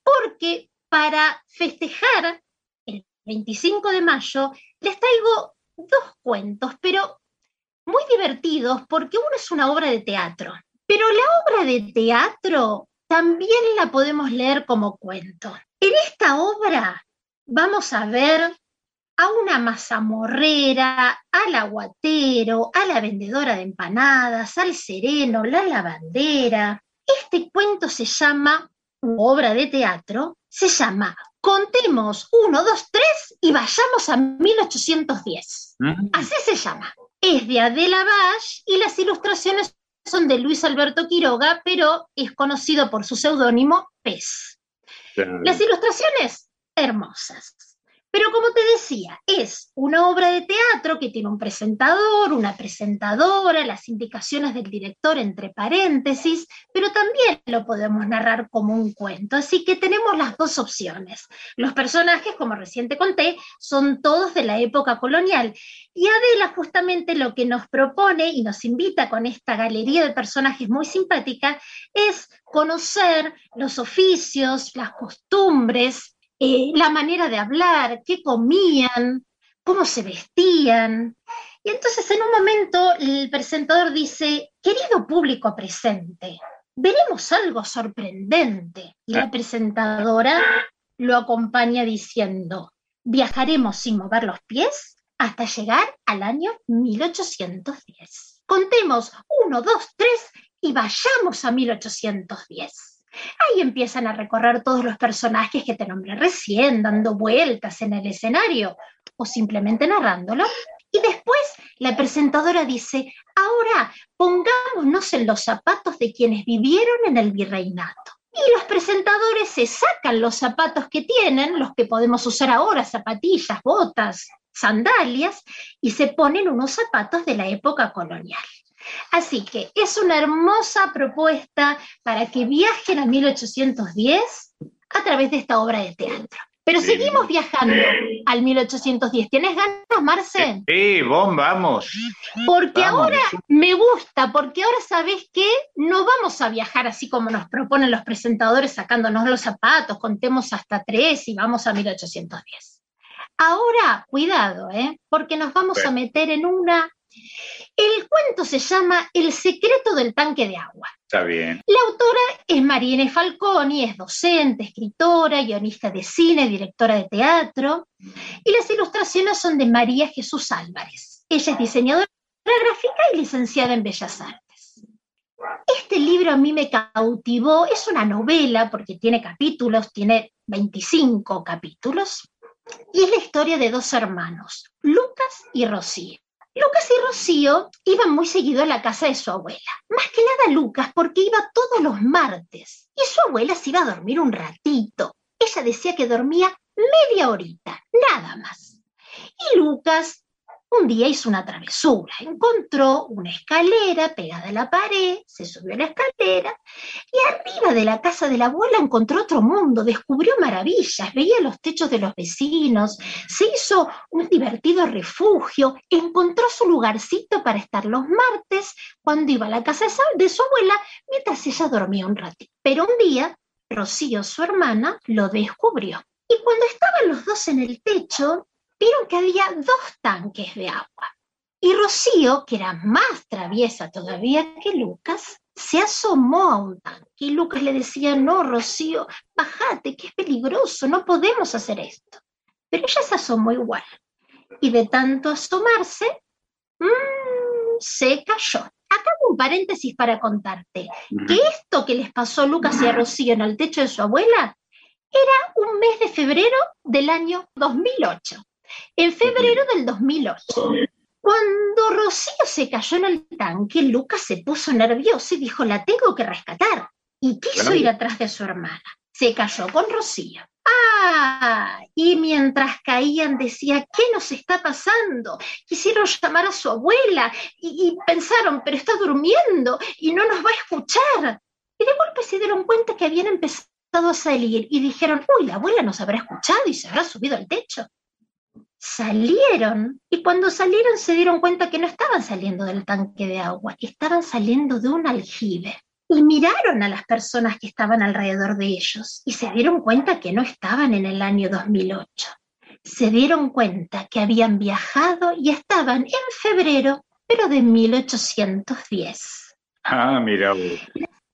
Porque para festejar el 25 de mayo les traigo dos cuentos, pero muy divertidos porque uno es una obra de teatro, pero la obra de teatro también la podemos leer como cuento. En esta obra vamos a ver a una mazamorrera, al aguatero, a la vendedora de empanadas, al sereno, la lavandera. Este cuento se llama, obra de teatro, se llama Contemos uno, dos, tres y vayamos a 1810. Mm. Así se llama. Es de Adela Bash y las ilustraciones son de Luis Alberto Quiroga, pero es conocido por su seudónimo Pez. Las ilustraciones, hermosas. Pero como te decía, es una obra de teatro que tiene un presentador, una presentadora, las indicaciones del director entre paréntesis, pero también lo podemos narrar como un cuento. Así que tenemos las dos opciones. Los personajes, como recién te conté, son todos de la época colonial. Y Adela justamente lo que nos propone y nos invita con esta galería de personajes muy simpática es conocer los oficios, las costumbres, eh, la manera de hablar, qué comían, cómo se vestían. Y entonces en un momento el presentador dice, querido público presente, veremos algo sorprendente. Y la presentadora lo acompaña diciendo, viajaremos sin mover los pies hasta llegar al año 1810. Contemos uno, dos, tres y vayamos a 1810. Ahí empiezan a recorrer todos los personajes que te nombré recién, dando vueltas en el escenario o simplemente narrándolo. Y después la presentadora dice, ahora pongámonos en los zapatos de quienes vivieron en el virreinato. Y los presentadores se sacan los zapatos que tienen, los que podemos usar ahora, zapatillas, botas, sandalias, y se ponen unos zapatos de la época colonial. Así que es una hermosa propuesta para que viajen a 1810 a través de esta obra de teatro. Pero seguimos viajando al 1810. ¿Tienes ganas, Marce? Sí, vos vamos. Porque ahora me gusta, porque ahora sabes que no vamos a viajar así como nos proponen los presentadores sacándonos los zapatos, contemos hasta tres y vamos a 1810. Ahora, cuidado, ¿eh? porque nos vamos a meter en una el cuento se llama El secreto del tanque de agua. Está bien. La autora es Mariene Falconi, es docente, escritora, guionista de cine, directora de teatro, y las ilustraciones son de María Jesús Álvarez. Ella es diseñadora gráfica y licenciada en Bellas Artes. Este libro a mí me cautivó, es una novela porque tiene capítulos, tiene 25 capítulos, y es la historia de dos hermanos, Lucas y Rocío. Lucas y Rocío iban muy seguido a la casa de su abuela. Más que nada Lucas, porque iba todos los martes. Y su abuela se iba a dormir un ratito. Ella decía que dormía media horita, nada más. Y Lucas un día hizo una travesura, encontró una escalera pegada a la pared, se subió a la escalera y arriba de la casa de la abuela encontró otro mundo, descubrió maravillas, veía los techos de los vecinos, se hizo un divertido refugio, encontró su lugarcito para estar los martes cuando iba a la casa de su abuela mientras ella dormía un ratito. Pero un día, Rocío, su hermana, lo descubrió. Y cuando estaban los dos en el techo, vieron que había dos tanques de agua. Y Rocío, que era más traviesa todavía que Lucas, se asomó a un tanque. Y Lucas le decía, no, Rocío, bájate, que es peligroso, no podemos hacer esto. Pero ella se asomó igual. Y de tanto asomarse, mmm, se cayó. Acá un paréntesis para contarte que esto que les pasó a Lucas y a Rocío en el techo de su abuela era un mes de febrero del año 2008 en febrero del 2008. Cuando Rocío se cayó en el tanque, Lucas se puso nervioso y dijo, la tengo que rescatar. Y quiso ir atrás de su hermana. Se cayó con Rocío. ¡Papá! Y mientras caían decía, ¿qué nos está pasando? Quisieron llamar a su abuela y, y pensaron, pero está durmiendo y no nos va a escuchar. Y de golpe se dieron cuenta que habían empezado a salir y dijeron, uy, la abuela nos habrá escuchado y se habrá subido al techo. Salieron y cuando salieron se dieron cuenta que no estaban saliendo del tanque de agua, estaban saliendo de un aljibe y miraron a las personas que estaban alrededor de ellos y se dieron cuenta que no estaban en el año 2008. Se dieron cuenta que habían viajado y estaban en febrero, pero de 1810. Ah, mira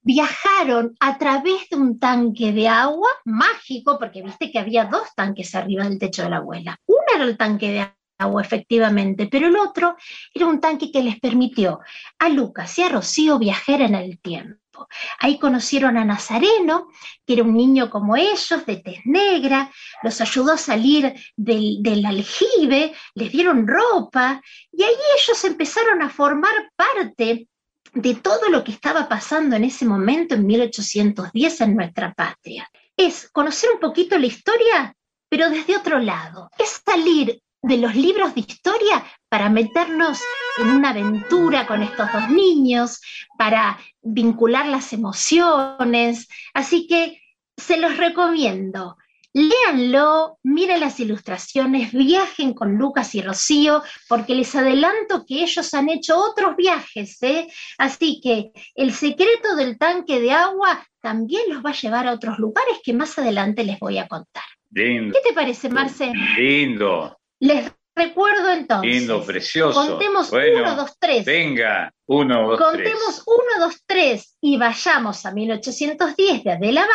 Viajaron a través de un tanque de agua mágico, porque viste que había dos tanques arriba del techo de la abuela. Uno era el tanque de agua, efectivamente, pero el otro era un tanque que les permitió a Lucas y a Rocío viajar en el tiempo. Ahí conocieron a Nazareno, que era un niño como ellos, de tez negra, los ayudó a salir del, del aljibe, les dieron ropa, y ahí ellos empezaron a formar parte de todo lo que estaba pasando en ese momento, en 1810, en nuestra patria. Es conocer un poquito la historia, pero desde otro lado. Es salir de los libros de historia para meternos en una aventura con estos dos niños, para vincular las emociones. Así que se los recomiendo. Léanlo, miren las ilustraciones, viajen con Lucas y Rocío, porque les adelanto que ellos han hecho otros viajes, ¿eh? Así que el secreto del tanque de agua también los va a llevar a otros lugares que más adelante les voy a contar. Lindo. ¿Qué te parece, Marce? Lindo. Les recuerdo entonces. Lindo, precioso. Contemos Bueno, uno, dos, tres. Venga, uno, dos, Contemos uno, dos, tres y vayamos a 1810 de Adela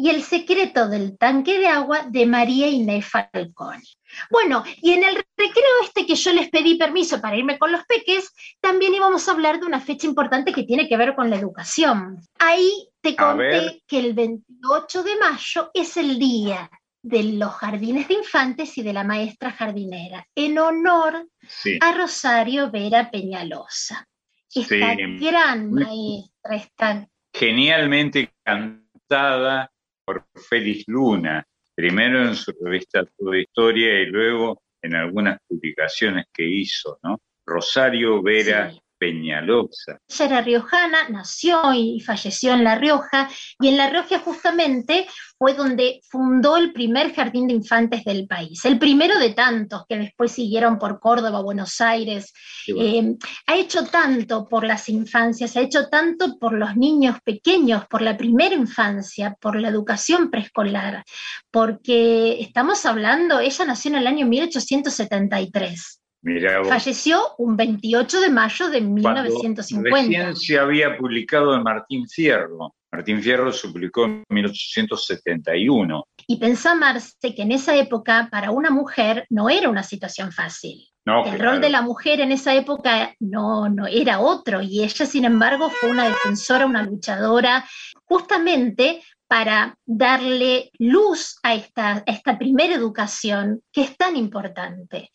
y El secreto del tanque de agua de María Inés Falcone. Bueno, y en el recreo este que yo les pedí permiso para irme con los peques, también íbamos a hablar de una fecha importante que tiene que ver con la educación. Ahí te conté que el 28 de mayo es el día de los jardines de infantes y de la maestra jardinera, en honor Sí. a Rosario Vera Peñalosa. Esta Sí. gran maestra, esta Genialmente cantada por Félix Luna, primero en su revista Todo Historia y luego en algunas publicaciones que hizo, ¿no? Rosario Vera. Peñalosa. Ella era riojana, nació y falleció en La Rioja, y en La Rioja justamente fue donde fundó el primer jardín de infantes del país, el primero de tantos que después siguieron por Córdoba, Buenos Aires. Bueno. Eh, ha hecho tanto por las infancias, ha hecho tanto por los niños pequeños, por la primera infancia, por la educación preescolar, porque estamos hablando, ella nació en el año 1873. Mirá. Falleció un 28 de mayo de Cuando 1950. Recién se había publicado en Martín Fierro. Martín Fierro se publicó en 1871. Y pensá, Marce, que en esa época para una mujer no era una situación fácil. No, El claro. rol de la mujer en esa época no, no era otro y ella, sin embargo, fue una defensora, una luchadora, justamente para darle luz a esta, primera educación que es tan importante,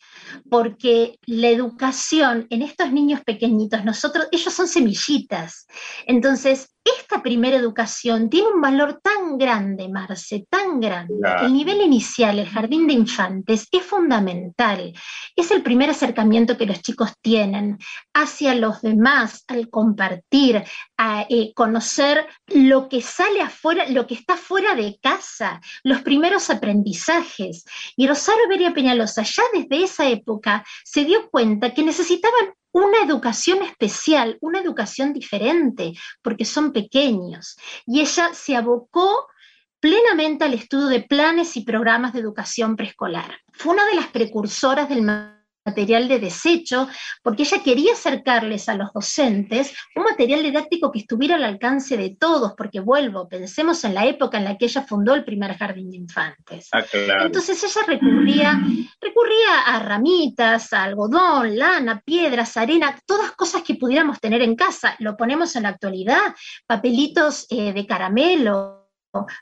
porque la educación en estos niños pequeñitos, nosotros, ellos son semillitas, entonces esta primera educación tiene un valor tan grande, Marce, tan grande. Claro. El nivel inicial, el jardín de infantes, es fundamental. Es el primer acercamiento que los chicos tienen hacia los demás, al compartir, a eh, conocer lo que sale afuera, lo que está fuera de casa, los primeros aprendizajes. Y Rosario Beria Peñalosa ya desde esa época se dio cuenta que necesitaban una educación especial, una educación diferente, porque son pequeños. Y ella se abocó plenamente al estudio de planes y programas de educación preescolar. Fue una de las precursoras del material de desecho, porque ella quería acercarles a los docentes un material didáctico que estuviera al alcance de todos, porque vuelvo, pensemos en la época en la que ella fundó el primer jardín de infantes. Ah, claro. Entonces ella recurría, recurría a ramitas, a algodón, lana, piedras, arena, todas cosas que pudiéramos tener en casa. Lo ponemos en la actualidad, papelitos eh, de caramelo,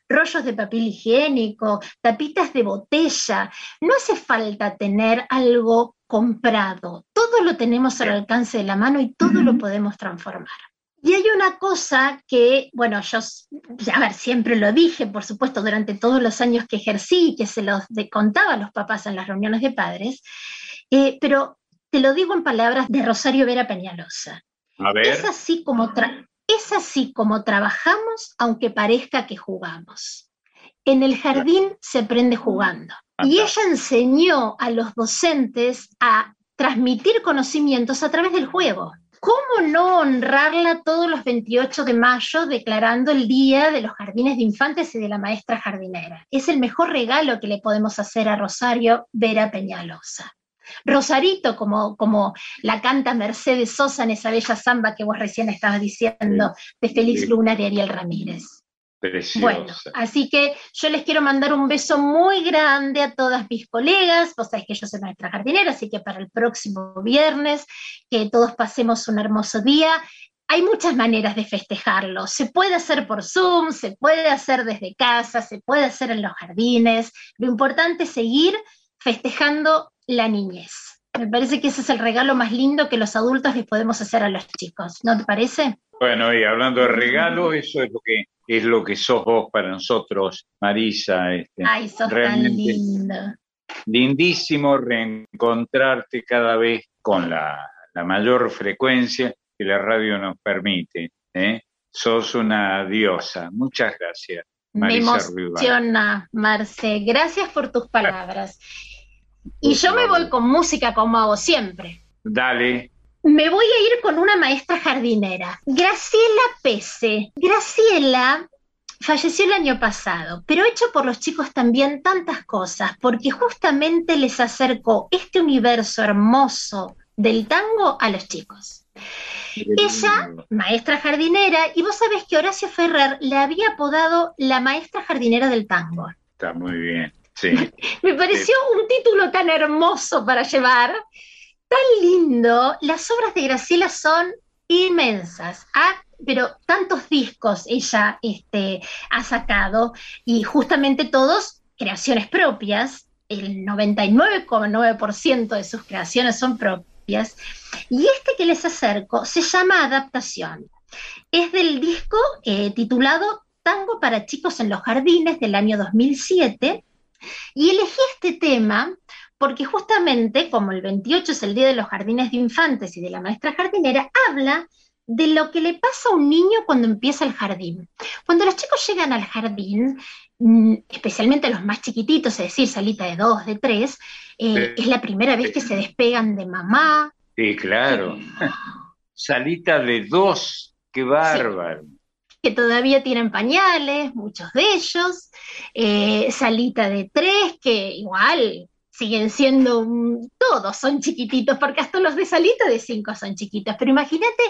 rollos de papel higiénico, tapitas de botella. No hace falta tener algo comprado. Todo lo tenemos al alcance de la mano y todo lo podemos transformar. Y hay una cosa que, bueno, yo, a ver, siempre lo dije, por supuesto, durante todos los años que ejercí y que se los contaba a los papás en las reuniones de padres, eh, pero te lo digo en palabras de Rosario Vera Peñalosa. A ver. Es así como, es así como trabajamos, aunque parezca que jugamos. En el jardín se aprende jugando. Y ella enseñó a los docentes a transmitir conocimientos a través del juego. ¿Cómo no honrarla todos los 28 de mayo declarando el Día de los Jardines de Infantes y de la Maestra Jardinera? Es el mejor regalo que le podemos hacer a Rosario Vera Peñalosa. Rosarito, como, como la canta Mercedes Sosa en esa bella samba que vos recién estabas diciendo, de Félix Lunar y Ariel Ramírez. Bueno, así que yo les quiero mandar un beso muy grande a todas mis colegas. Vos sabés que yo soy maestra jardinera, así que para el próximo viernes, que todos pasemos un hermoso día. Hay muchas maneras de festejarlo. Se puede hacer por Zoom, se puede hacer desde casa, se puede hacer en los jardines. Lo importante es seguir festejando la niñez. Me parece que ese es el regalo más lindo que los adultos les podemos hacer a los chicos. ¿No te parece? Bueno, y hablando de regalo, eso es lo que es lo que sos vos para nosotros, Marisa. Este, Ay, sos tan lindo. Lindísimo reencontrarte cada vez con la, mayor frecuencia que la radio nos permite. ¿eh? Sos una diosa. Muchas gracias. Marisa me emociona, Marce. Gracias por tus palabras. Y yo me voy con música como hago siempre. Dale. Me voy a ir con una maestra jardinera, Graciela Pese. Graciela falleció el año pasado, pero hecho por los chicos también tantas cosas, porque justamente les acercó este universo hermoso del tango a los chicos. Ella, maestra jardinera, y vos sabés que Horacio Ferrer le había apodado la maestra jardinera del tango. Está muy bien, sí. Me pareció un título tan hermoso para llevar tan lindo. Las obras de Graciela son inmensas. Ah, pero tantos discos ella este, ha sacado y justamente todos creaciones propias. El 99,9% de sus creaciones son propias. Y este que les acerco se llama Adaptación. Es del disco eh, titulado Tango para chicos en los jardines del año 2007. Y elegí este tema porque justamente como el 28 es el Día de los Jardines de Infantes y de la maestra jardinera, habla de lo que le pasa a un niño cuando empieza el jardín. Cuando los chicos llegan al jardín, mm, especialmente los más chiquititos, es decir, salita de dos, de tres, eh, es la primera vez que se despegan de mamá. Sí, claro. salita de dos, qué bárbaro. Que todavía tienen pañales, muchos de ellos, eh, salita de tres, que igual siguen siendo, todos son chiquititos, porque hasta los de salita de cinco son chiquitos, pero imagínate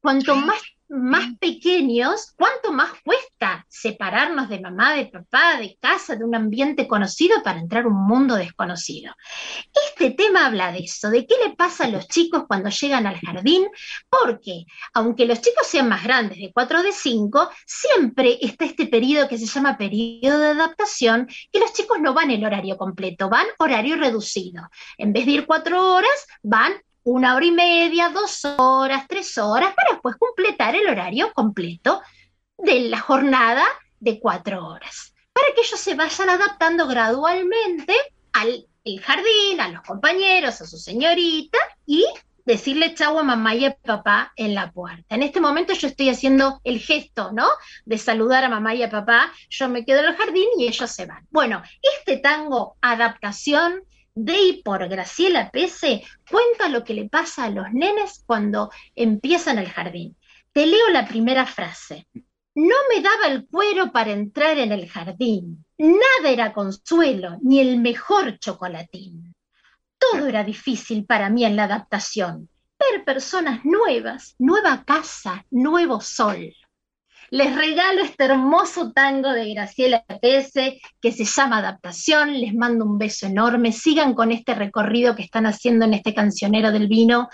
cuanto más más pequeños, ¿cuánto más cuesta separarnos de mamá, de papá, de casa, de un ambiente conocido para entrar a un mundo desconocido? Este tema habla de eso, de qué le pasa a los chicos cuando llegan al jardín, porque aunque los chicos sean más grandes, de 4 o de 5, siempre está este periodo que se llama periodo de adaptación, que los chicos no van el horario completo, van horario reducido. En vez de ir cuatro horas, van una hora y media, dos horas, tres horas, para después completar el horario completo de la jornada de cuatro horas, para que ellos se vayan adaptando gradualmente al jardín, a los compañeros, a su señorita y decirle chau a mamá y a papá en la puerta. En este momento yo estoy haciendo el gesto, ¿no? De saludar a mamá y a papá, yo me quedo en el jardín y ellos se van. Bueno, este tango adaptación de y por Graciela Pese cuenta lo que le pasa a los nenes cuando empiezan el jardín. Te leo la primera frase. No me daba el cuero para entrar en el jardín. Nada era consuelo, ni el mejor chocolatín. Todo era difícil para mí en la adaptación. Ver personas nuevas, nueva casa, nuevo sol les regalo este hermoso tango de Graciela Pese que se llama Adaptación. Les mando un beso enorme. Sigan con este recorrido que están haciendo en este cancionero del vino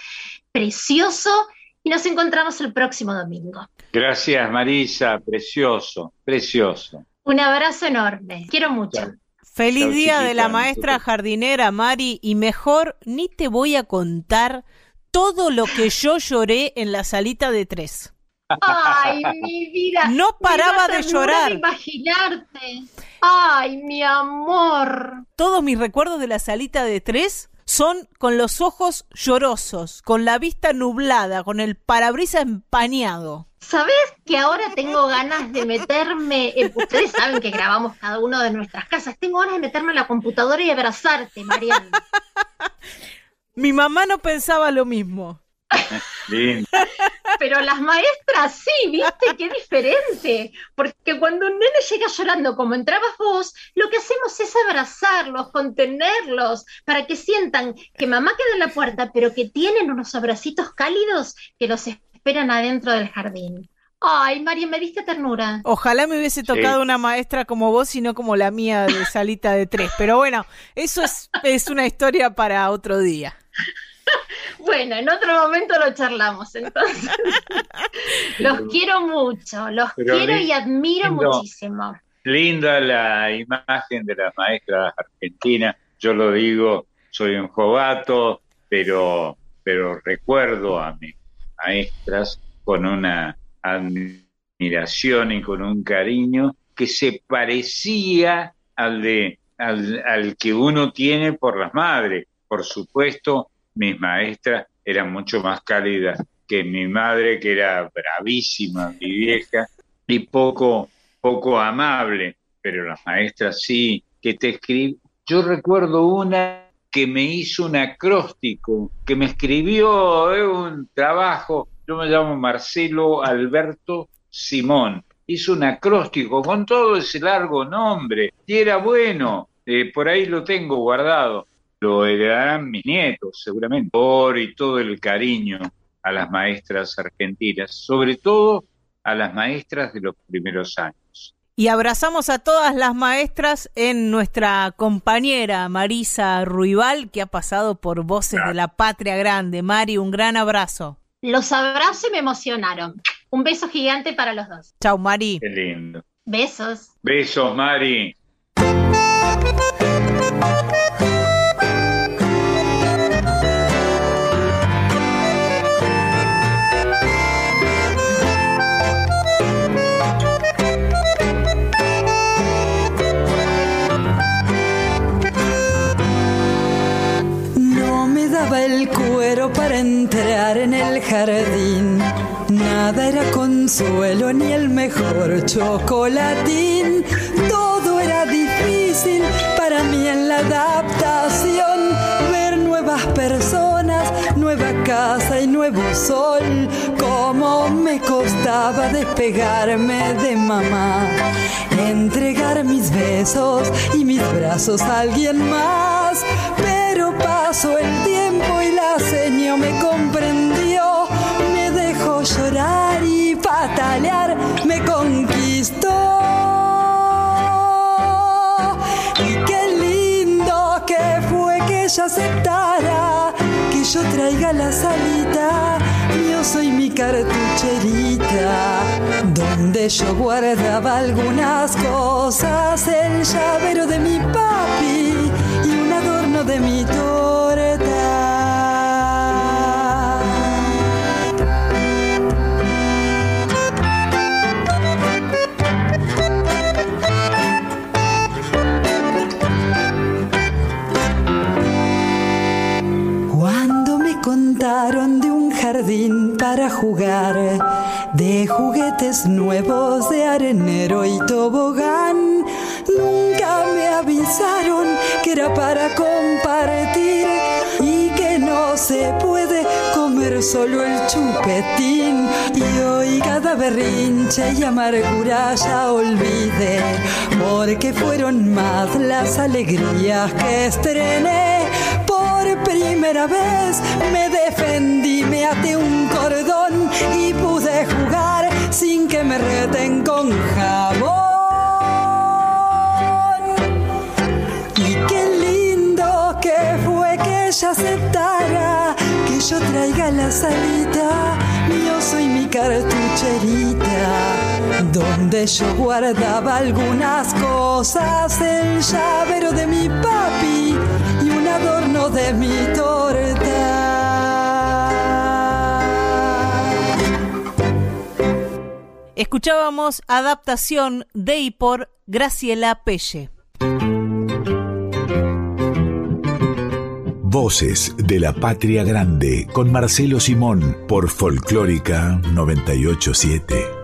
precioso y nos encontramos el próximo domingo. Gracias Marisa, precioso, precioso. Un abrazo enorme. Quiero mucho. Feliz día de la maestra jardinera, Mari, y mejor ni te voy a contar todo lo que yo lloré en la salita de tres. Ay, mi vida. No paraba de llorar. imaginarte. Ay, mi amor. Todos mis recuerdos de la salita de tres son con los ojos llorosos, con la vista nublada, con el parabrisas empañado. ¿Sabes que ahora tengo ganas de meterme? ustedes saben que grabamos cada uno de nuestras casas. Tengo ganas de meterme en la computadora y abrazarte, Mariana. Mi mamá no pensaba lo mismo. Pero las maestras sí, viste, qué diferente. Porque cuando un nene llega llorando como entrabas vos, lo que hacemos es abrazarlos, contenerlos, para que sientan que mamá queda en la puerta, pero que tienen unos abracitos cálidos que los esperan adentro del jardín. Ay, María, me diste ternura. Ojalá me hubiese tocado una maestra como vos y no como la mía de salita de tres. Pero bueno, eso es, es una historia para otro día. Bueno, en otro momento lo charlamos, entonces. los quiero mucho, los quiero y admiro muchísimo. Linda la imagen de las maestras argentinas. Yo lo digo, soy un jovato, pero, pero recuerdo a mis maestras con una admiración y con un cariño que se parecía al de al, al que uno tiene por las madres. Por supuesto, mis maestras eran mucho más cálidas que mi madre, que era bravísima, mi vieja, y poco, poco amable, pero las maestras sí, que te escribí. Yo recuerdo una que me hizo un acróstico, que me escribió eh, un trabajo, yo me llamo Marcelo Alberto Simón, hizo un acróstico con todo ese largo nombre, y era bueno, eh, por ahí lo tengo guardado lo heredarán mis nietos, seguramente, por y todo el cariño a las maestras argentinas, sobre todo a las maestras de los primeros años. Y abrazamos a todas las maestras en nuestra compañera Marisa Ruibal, que ha pasado por Voces de la Patria Grande. Mari, un gran abrazo. Los abrazo y me emocionaron. Un beso gigante para los dos. Chau, Mari. Qué lindo. Besos. Besos, Mari. En el jardín. Nada era consuelo ni el mejor chocolatín. Todo era difícil para mí en la adaptación. Nuevas personas, nueva casa y nuevo sol. Como me costaba despegarme de mamá. Entregar mis besos y mis brazos a alguien más. Pero pasó el tiempo y la señora me comprendió, me dejó llorar y patalear, me conquistó. Y qué lindo que fue que ella aceptara yo traiga la salita. Yo soy mi cartucherita, donde yo guardaba algunas cosas, el llavero de mi papi y un adorno de mi torta. De un jardín para jugar, de juguetes nuevos de arenero y tobogán. Nunca me avisaron que era para compartir y que no se puede comer solo el chupetín. Y hoy cada berrinche y amargura ya olvidé, porque fueron más las alegrías que estrené primera vez me defendí, me até un cordón y pude jugar sin que me reten con jabón. Y qué lindo que fue que ella aceptara que yo traiga la salita. Yo soy mi cartucherita, donde yo guardaba algunas cosas, el llavero de mi papi adorno de mi torta. Escuchábamos adaptación de y por Graciela Pelle. Voces de la Patria Grande con Marcelo Simón por Folclórica 987.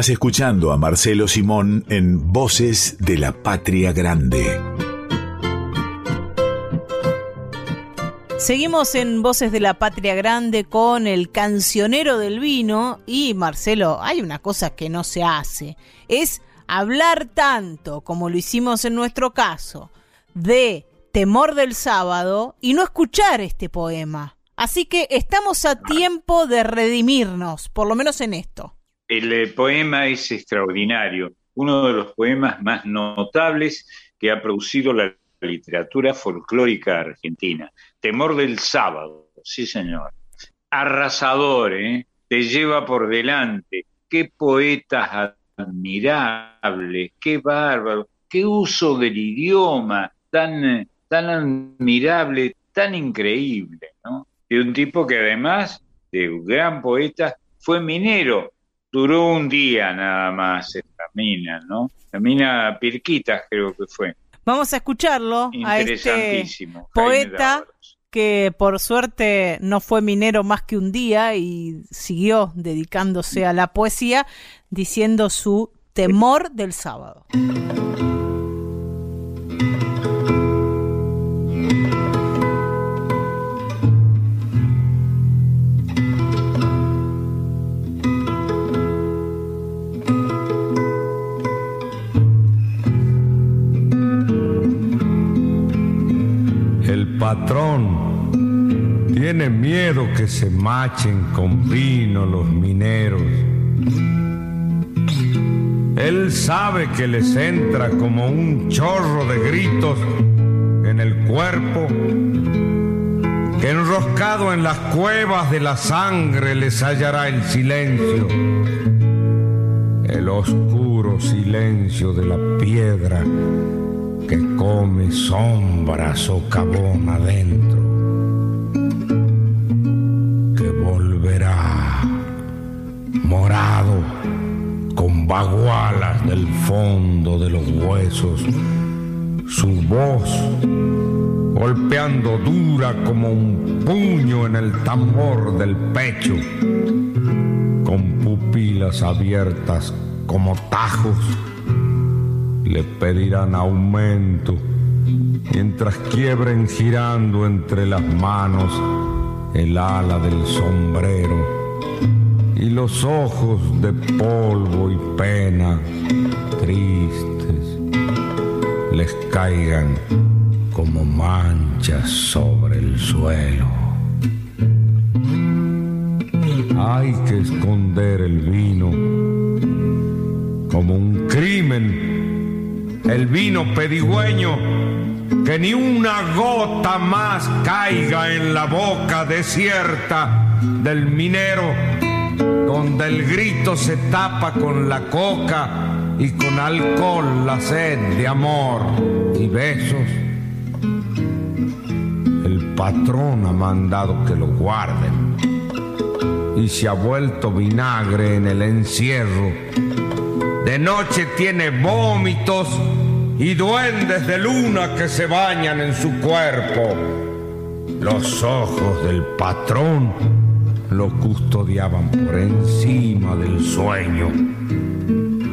Estás escuchando a Marcelo Simón en Voces de la Patria Grande. Seguimos en Voces de la Patria Grande con el cancionero del vino y Marcelo, hay una cosa que no se hace, es hablar tanto como lo hicimos en nuestro caso de Temor del Sábado y no escuchar este poema. Así que estamos a tiempo de redimirnos, por lo menos en esto. El eh, poema es extraordinario, uno de los poemas más notables que ha producido la literatura folclórica argentina. Temor del sábado, sí señor. Arrasador, ¿eh? te lleva por delante. Qué poetas admirables, qué bárbaro, qué uso del idioma tan, tan admirable, tan increíble, ¿no? De un tipo que además de un gran poeta fue minero, duró un día nada más esta mina, ¿no? La mina Pirquitas creo que fue. Vamos a escucharlo a este poeta que por suerte no fue minero más que un día y siguió dedicándose a la poesía diciendo su temor del sábado. Patrón tiene miedo que se machen con vino los mineros. Él sabe que les entra como un chorro de gritos en el cuerpo, que enroscado en las cuevas de la sangre les hallará el silencio, el oscuro silencio de la piedra que come sombra socavón adentro, que volverá morado con bagualas del fondo de los huesos, su voz golpeando dura como un puño en el tambor del pecho, con pupilas abiertas como tajos le pedirán aumento mientras quiebren girando entre las manos el ala del sombrero y los ojos de polvo y pena tristes les caigan como manchas sobre el suelo. Hay que esconder el vino como un crimen el vino pedigüeño, que ni una gota más caiga en la boca desierta del minero, donde el grito se tapa con la coca y con alcohol la sed de amor y besos. El patrón ha mandado que lo guarden y se ha vuelto vinagre en el encierro de noche tiene vómitos y duendes de luna que se bañan en su cuerpo. Los ojos del patrón lo custodiaban por encima del sueño.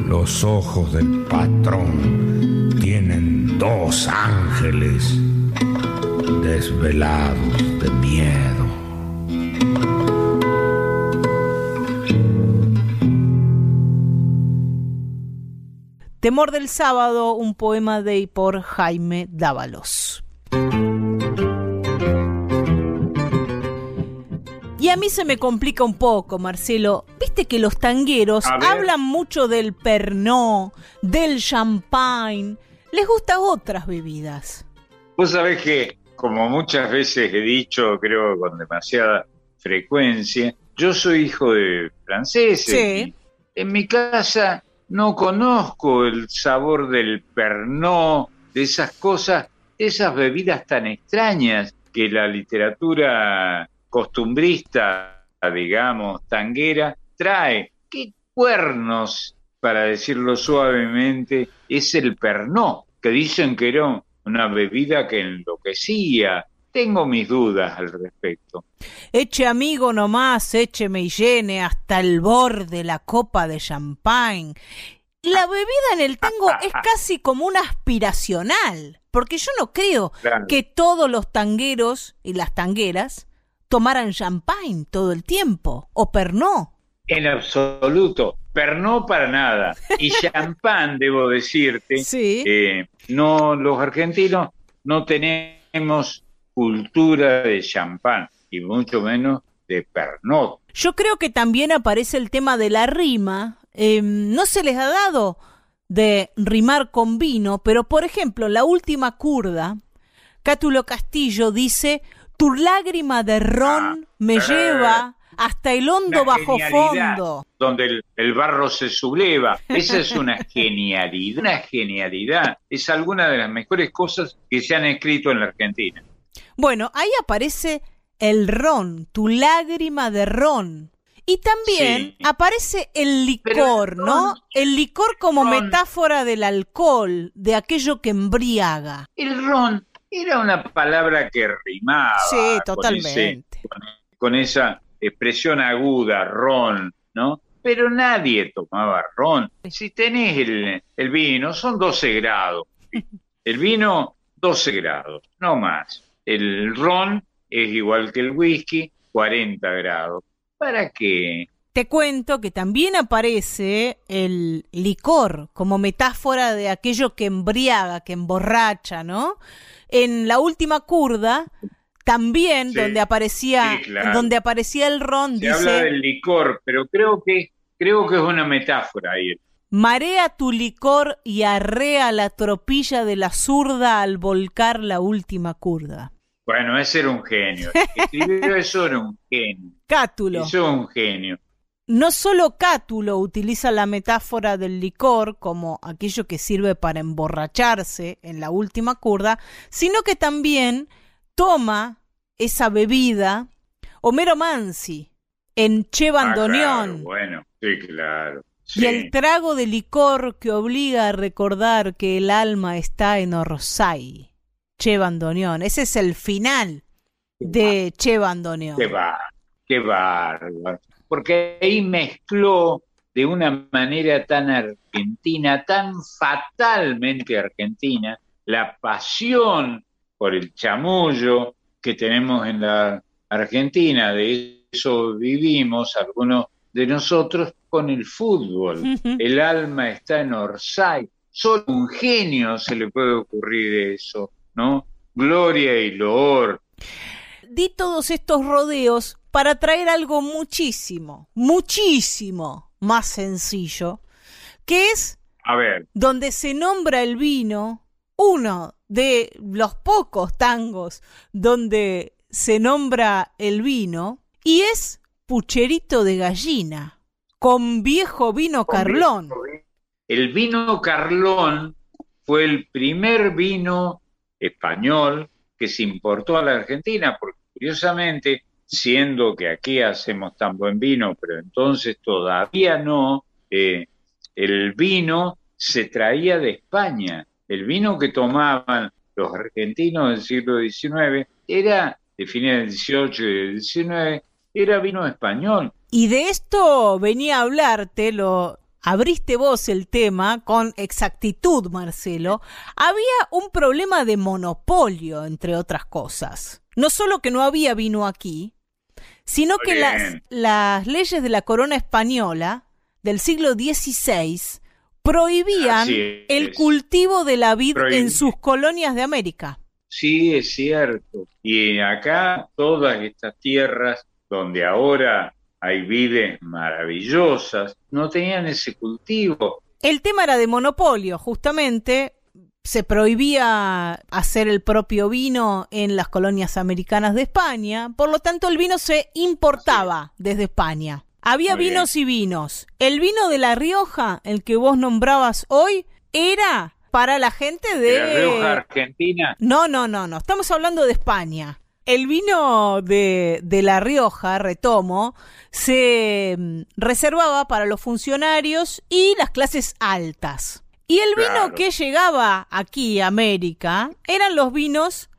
Los ojos del patrón tienen dos ángeles desvelados de miedo. Temor del sábado, un poema de y por Jaime Dávalos. Y a mí se me complica un poco, Marcelo. Viste que los tangueros hablan mucho del pernó, del champagne. Les gustan otras bebidas. Vos sabés que, como muchas veces he dicho, creo con demasiada frecuencia, yo soy hijo de franceses. en mi casa no conozco el sabor del pernó, de esas cosas, esas bebidas tan extrañas que la literatura costumbrista, digamos, tanguera, trae. ¿Qué cuernos, para decirlo suavemente, es el pernó? Que dicen que era una bebida que enloquecía. Tengo mis dudas al respecto. Eche amigo nomás, écheme y llene hasta el borde la copa de champagne. La bebida en el tango es casi como una aspiracional, porque yo no creo que todos los tangueros y las tangueras tomaran champagne todo el tiempo, o pernó. En absoluto, pernó para nada. Y champán, debo decirte, sí. Eh, no, los argentinos no tenemos cultura de champán, y mucho menos de pernó. Yo creo que también aparece el tema de la rima. Em, no se les ha dado de rimar con vino, pero por ejemplo, la última curda, Cátulo Castillo dice, tu lágrima de ron Ah, me eh, lleva hasta el hondo bajo fondo. Donde el, el barro se subleva. Esa es una genialidad, una genialidad. Es alguna de las mejores cosas que se han escrito en la Argentina. Bueno, ahí aparece el ron, tu lágrima de ron. Y también Sí. aparece el licor, el ¿no? El licor como ron- metáfora del alcohol, de aquello que embriaga. El ron era una palabra que rimaba. Sí, con totalmente. ese- Con, con esa expresión aguda, ron, ¿no? Pero nadie tomaba ron. Si tenés el, el vino, son 12 grados. El vino, 12 grados, no más. El ron es igual que el whisky, 40 grados. ¿Para qué? Te cuento que también aparece el licor como metáfora de aquello que embriaga, que emborracha, ¿no? En la última curda, también Sí. donde aparecía, Sí, claro. donde aparecía el ron, Se habla dice, del licor, pero creo que, creo que es una metáfora ahí. marea tu licor y arrea la tropilla de la zurda al volcar la última curda. Bueno, ese era un genio. Escribió eso era un genio. Cátulo. Eso es un genio. No solo Cátulo utiliza la metáfora del licor como aquello que sirve para emborracharse en la última curda, sino que también toma esa bebida Homero Mansi en Che Ah, Bandoneón claro, bueno, sí, claro. y el trago de licor que obliga a recordar que el alma está en Orsay. Che Bandoneón. Ese es el final de Che Bandoneón. Qué va, qué bárbaro. Porque ahí mezcló de una manera tan argentina, tan fatalmente argentina, la pasión por el chamullo que tenemos en la Argentina. De eso vivimos algunos de nosotros con el fútbol. El alma está en Orsay. Solo un genio se le puede ocurrir eso, ¿no? Gloria y loor di todos estos rodeos para traer algo muchísimo, muchísimo más sencillo, que es A ver, donde se nombra el vino, uno de los pocos tangos donde se nombra el vino, y es pucherito de gallina, con viejo vino carlón. El vino Carlón fue el primer vino español que se importó a la Argentina, porque curiosamente, siendo que aquí hacemos tan buen vino, pero entonces todavía no, eh, el vino se traía de España. El vino que tomaban los argentinos del siglo XIX era, de fines del XVIII y del XIX, era vino español. Y de esto venía a hablarte, lo abriste vos el tema con exactitud, Marcelo. Había un problema de monopolio, entre otras cosas. No solo que no había vino aquí, sino que las, las leyes de la corona española del siglo XVI prohibían el cultivo de la vid en sus colonias de América. Sí, es cierto. Y acá todas estas tierras donde ahora hay vides maravillosas, no tenían ese cultivo. El tema era de monopolio, justamente. Se prohibía hacer el propio vino en las colonias americanas de España, por lo tanto el vino se importaba desde España Había Muy vinos y vinos. El vino de La Rioja, el que vos nombrabas hoy, era para la gente de... ¿De la Rioja Argentina? No, no, no, no. Estamos hablando de España. El vino de, de La Rioja, retomo, se mm, reservaba para los funcionarios y las clases altas. Y el vino Claro. que llegaba aquí a América eran los vinos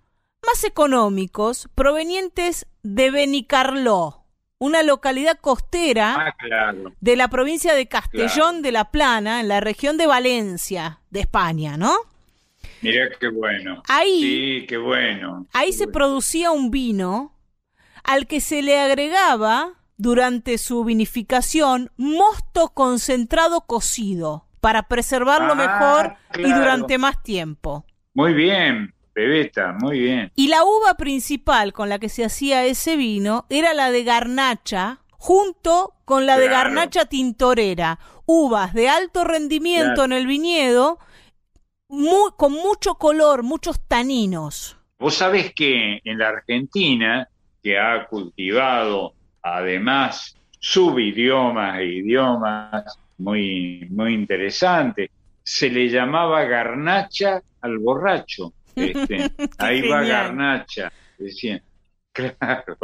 más económicos provenientes de Benicarló, una localidad costera Ah, claro. de la provincia de Castellón de la Plana, en la región de Valencia, de España, ¿no? Mirá qué bueno. Ahí- Sí, qué bueno. Ahí Qué se bueno. producía un vino al que se le agregaba durante su vinificación mosto concentrado cocido para preservarlo Ah, mejor y durante más tiempo. Muy bien, Bebeta, muy bien. Y la uva principal con la que se hacía ese vino era la de garnacha, junto con la de garnacha tintorera, uvas de alto rendimiento Claro. en el viñedo, mu- con mucho color, muchos taninos. Vos sabés que en la Argentina, que ha cultivado además subidiomas e idiomas muy, muy interesantes, se le llamaba garnacha al borracho. Este, ahí va garnacha, decían. Claro,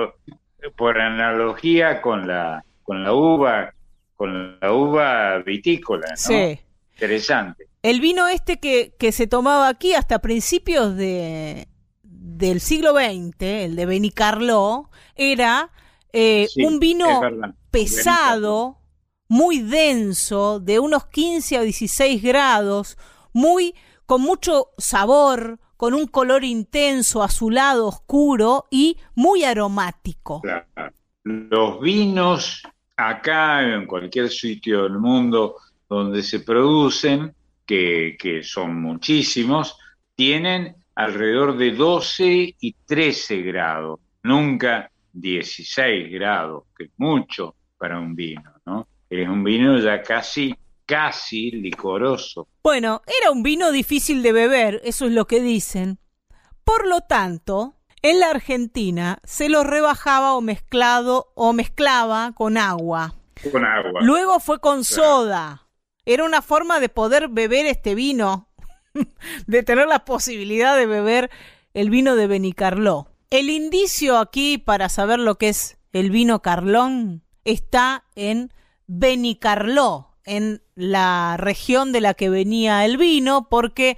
por analogía con la, con la uva, con la uva vitícola, ¿no? Sí. Interesante. El vino este que, que se tomaba aquí hasta principios de, del siglo XX, el de Benicarló, era eh, Sí, un vino pesado, muy denso, de unos 15 a 16 grados, muy con mucho sabor, con un color intenso, azulado, oscuro y muy aromático. Claro. Los vinos acá, en cualquier sitio del mundo donde se producen, que, que son muchísimos, tienen alrededor de 12 y 13 grados, nunca 16 grados, que es mucho para un vino, ¿no? Es un vino ya casi, casi licoroso. Bueno, era un vino difícil de beber, eso es lo que dicen. Por lo tanto, en la Argentina se lo rebajaba o mezclado o mezclaba con agua. Con agua. Luego fue con soda. Era una forma de poder beber este vino, de tener la posibilidad de beber el vino de Benicarló. El indicio aquí para saber lo que es el vino Carlón está en Benicarló, en la región de la que venía el vino, porque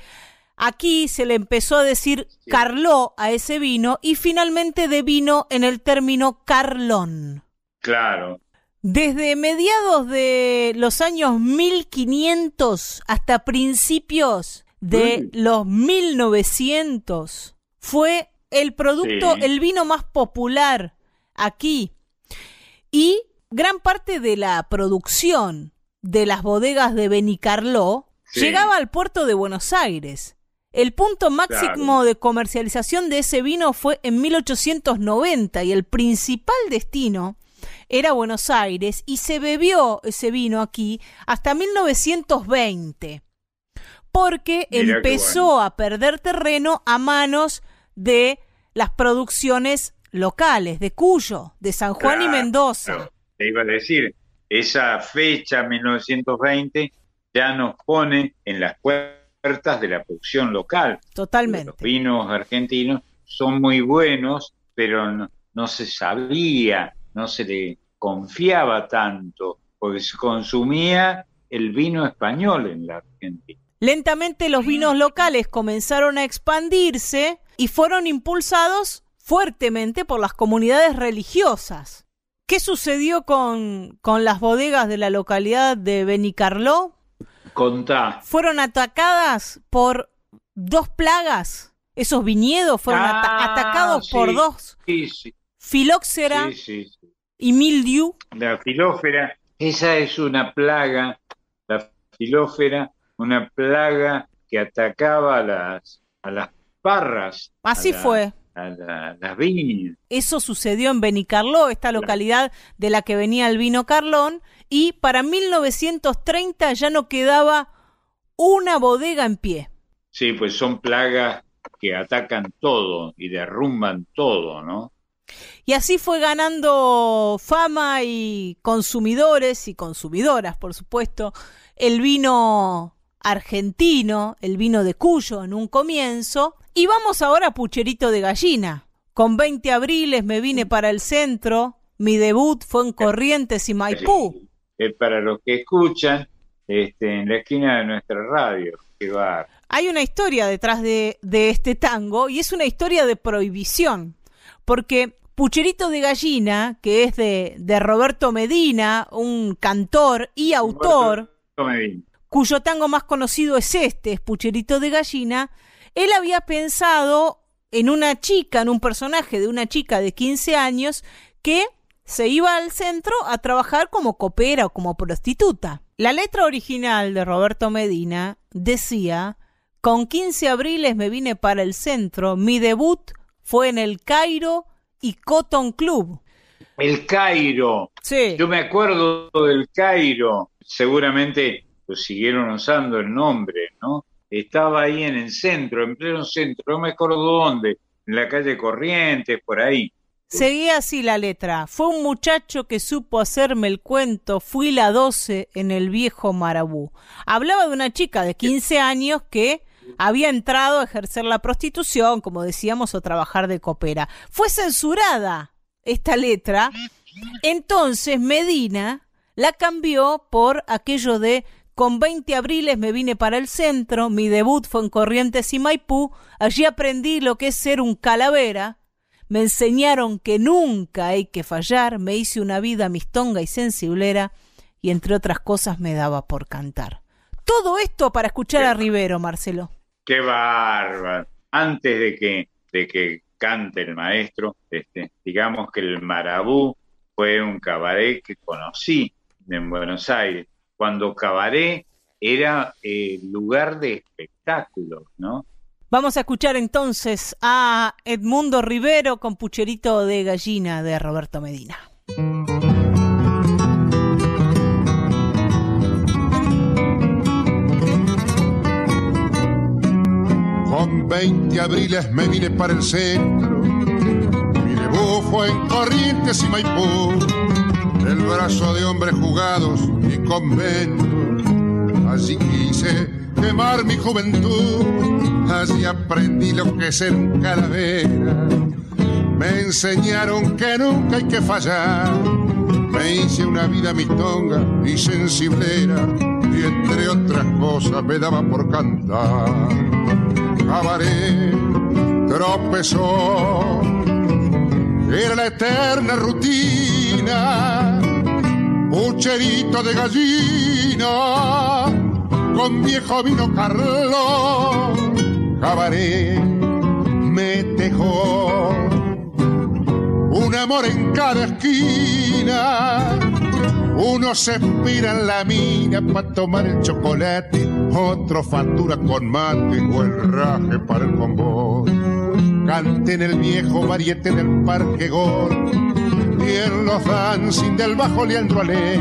aquí se le empezó a decir Carló a ese vino y finalmente devino en el término Carlón. Claro. Desde mediados de los años 1500 hasta principios de los 1900 fue el producto, Sí. el vino más popular aquí. Y gran parte de la producción de las bodegas de Benicarló Sí. llegaba al puerto de Buenos Aires. El punto máximo Claro. de comercialización de ese vino fue en 1890 y el principal destino era Buenos Aires y se bebió ese vino aquí hasta 1920 porque Mirá empezó a perder terreno a manos de las producciones locales de Cuyo, de San Juan y Mendoza. Te iba a decir, esa fecha, 1920, ya nos pone en las puertas de la producción local. Los Totalmente. vinos argentinos son muy buenos, pero no, no se sabía, no se le confiaba tanto, porque se consumía el vino español en la Argentina. Lentamente los vinos locales comenzaron a expandirse y fueron impulsados fuertemente por las comunidades religiosas. ¿Qué sucedió con, con las bodegas de la localidad de Benicarló? Contá. Fueron atacadas por dos plagas. Esos viñedos fueron ata- Ah, atacados por sí, dos. Sí, sí, Filóxera sí, sí, sí. Y mildiu. La filófera, esa es una plaga, la filófera, una plaga que atacaba a las, a las parras. Así a la- fue. A la- las viñas. Eso sucedió en Benicarló, esta localidad de la que venía el vino Carlón, y para 1930 ya no quedaba una bodega en pie. Sí, pues son plagas que atacan todo y derrumban todo, ¿no? Y así fue ganando fama y consumidores y consumidoras, por supuesto, el vino argentino, el vino de Cuyo en un comienzo. Y vamos ahora a Pucherito de Gallina. Con 20 abriles me vine para el centro, mi debut fue en Corrientes y Maipú. Eh, para los que escuchan, este, en la esquina de nuestra radio. Hay una historia detrás de, de este tango y es una historia de prohibición, porque Pucherito de Gallina, que es de, de Roberto Medina, un cantor y autor, cuyo tango más conocido es este, es Pucherito de Gallina, él había pensado en una chica, en un personaje de una chica de 15 años que se iba al centro a trabajar como copera o como prostituta. La letra original de Roberto Medina decía, con 15 abriles me vine para el centro, mi debut fue en el Cairo y Cotton Club. El Cairo. Sí. Yo me acuerdo del Cairo. Seguramente lo siguieron usando el nombre, ¿no? Estaba ahí en el centro, en pleno centro, no me acuerdo dónde, en la calle Corrientes, por ahí. Seguía así la letra. Fue un muchacho que supo hacerme el cuento. Fui la doce en el viejo Marabú. Hablaba de una chica de 15 años que había entrado a ejercer la prostitución, como decíamos, o trabajar de copera. Fue censurada esta letra. Entonces Medina la cambió por aquello de con 20 abriles me vine para el centro, mi debut fue en Corrientes y Maipú, allí aprendí lo que es ser un calavera, me enseñaron que nunca hay que fallar, me hice una vida mistonga y sensiblera, y entre otras cosas me daba por cantar. Todo esto para escuchar a Rivero, Marcelo. Qué bárbaro. Antes de que, de que cante el maestro, este, digamos que el Marabú fue un cabaret que conocí en Buenos Aires cuando Cabaret era eh, lugar de espectáculos, ¿no? Vamos a escuchar entonces a Edmundo Rivero con Pucherito de Gallina de Roberto Medina. Con 20 abriles me vine para el centro, mi debut fue en Corrientes y Maipú el brazo de hombres jugados y conventos. Así quise quemar mi juventud, así aprendí lo que es ser un calavera. Me enseñaron que nunca hay que fallar. Me hice una vida mistonga y sensiblera, y entre otras cosas me daba por cantar. Cabaret tropezó, era la eterna rutina pucherito de gallina, con viejo vino Carlos, cabaret me tejó. Un amor en cada esquina, uno se espira en la mina para tomar el chocolate, otro factura con mate o el raje para el convoy. Cante en el viejo variete del parque gol y en los dancing del bajo Leandro Ale,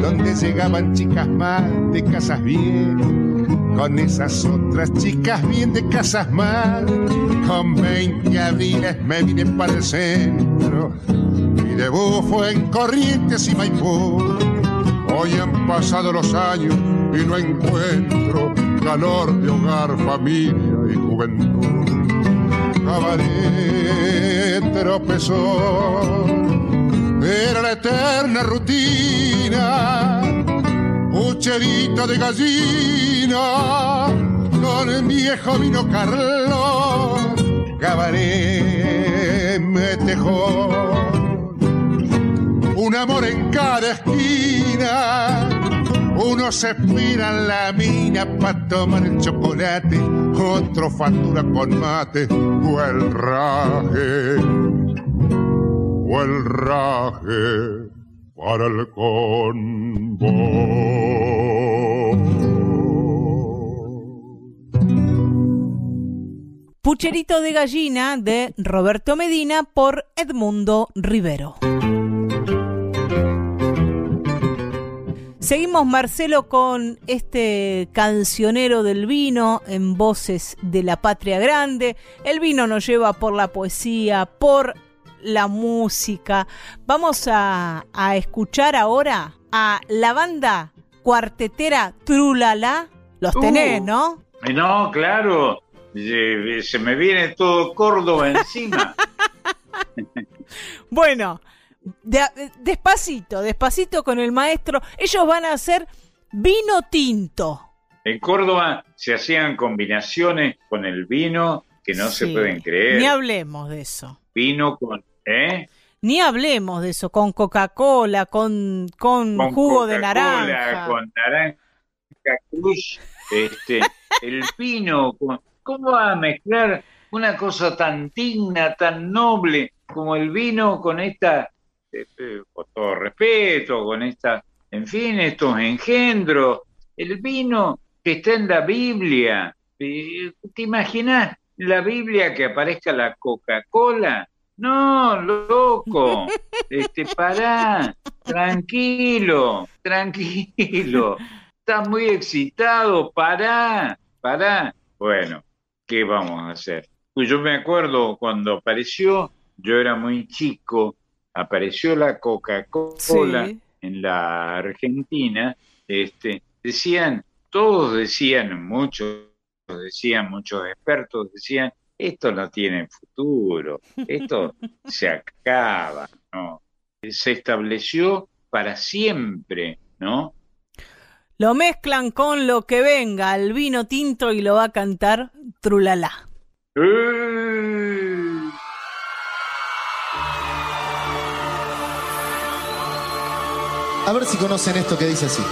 donde llegaban chicas más de casas bien, con esas otras chicas bien de casas mal. Con 20 abriles me vine para el centro, mi debut fue en Corrientes y Maipú. Hoy han pasado los años y no encuentro calor de hogar, familia y juventud. Cabaret tropezó, era la eterna rutina, pucherita de gallina, con el viejo vino Carlos, cabaret me tejó, un amor en cada esquina uno se espira en la mina para tomar el chocolate, otro factura con mate o el raje, o el raje para el convo. Pucherito de gallina de Roberto Medina por Edmundo Rivero. Seguimos, Marcelo, con este cancionero del vino en voces de la patria grande. El vino nos lleva por la poesía, por la música. Vamos a, a escuchar ahora a la banda cuartetera Trulala. Los tenés, Uh. ¿no? No, claro, eh, se me viene todo Córdoba encima. Bueno, de- despacito, despacito con el maestro. Ellos van a hacer vino tinto. En Córdoba se hacían combinaciones con el vino que no se pueden creer. Ni hablemos de eso. Vino con, ¿eh? Ni hablemos de eso, con Coca-Cola, con, con, Con jugo de Coca-Cola, naranja. Con naranja cruz, este, el vino. Con, ¿Cómo va a mezclar una cosa tan digna, tan noble como el vino con esta, eh, eh, con todo respeto, con esta, en fin, estos engendros? El vino que está en la Biblia. Eh, ¿Te imaginas la Biblia que aparezca la Coca-Cola? No, loco. Este, pará, tranquilo, tranquilo. Estás muy excitado, pará, pará. Bueno, ¿qué vamos a hacer? Pues yo me acuerdo cuando apareció, yo era muy chico, apareció la Coca-Cola Sí. en la Argentina, este, decían, todos decían, muchos decían, muchos expertos decían, esto no tiene futuro, esto se acaba, ¿no? Se estableció para siempre, ¿no? Lo mezclan con lo que venga, el vino tinto y lo va a cantar Trulala. ¡Eh! A ver si conocen esto que dice así.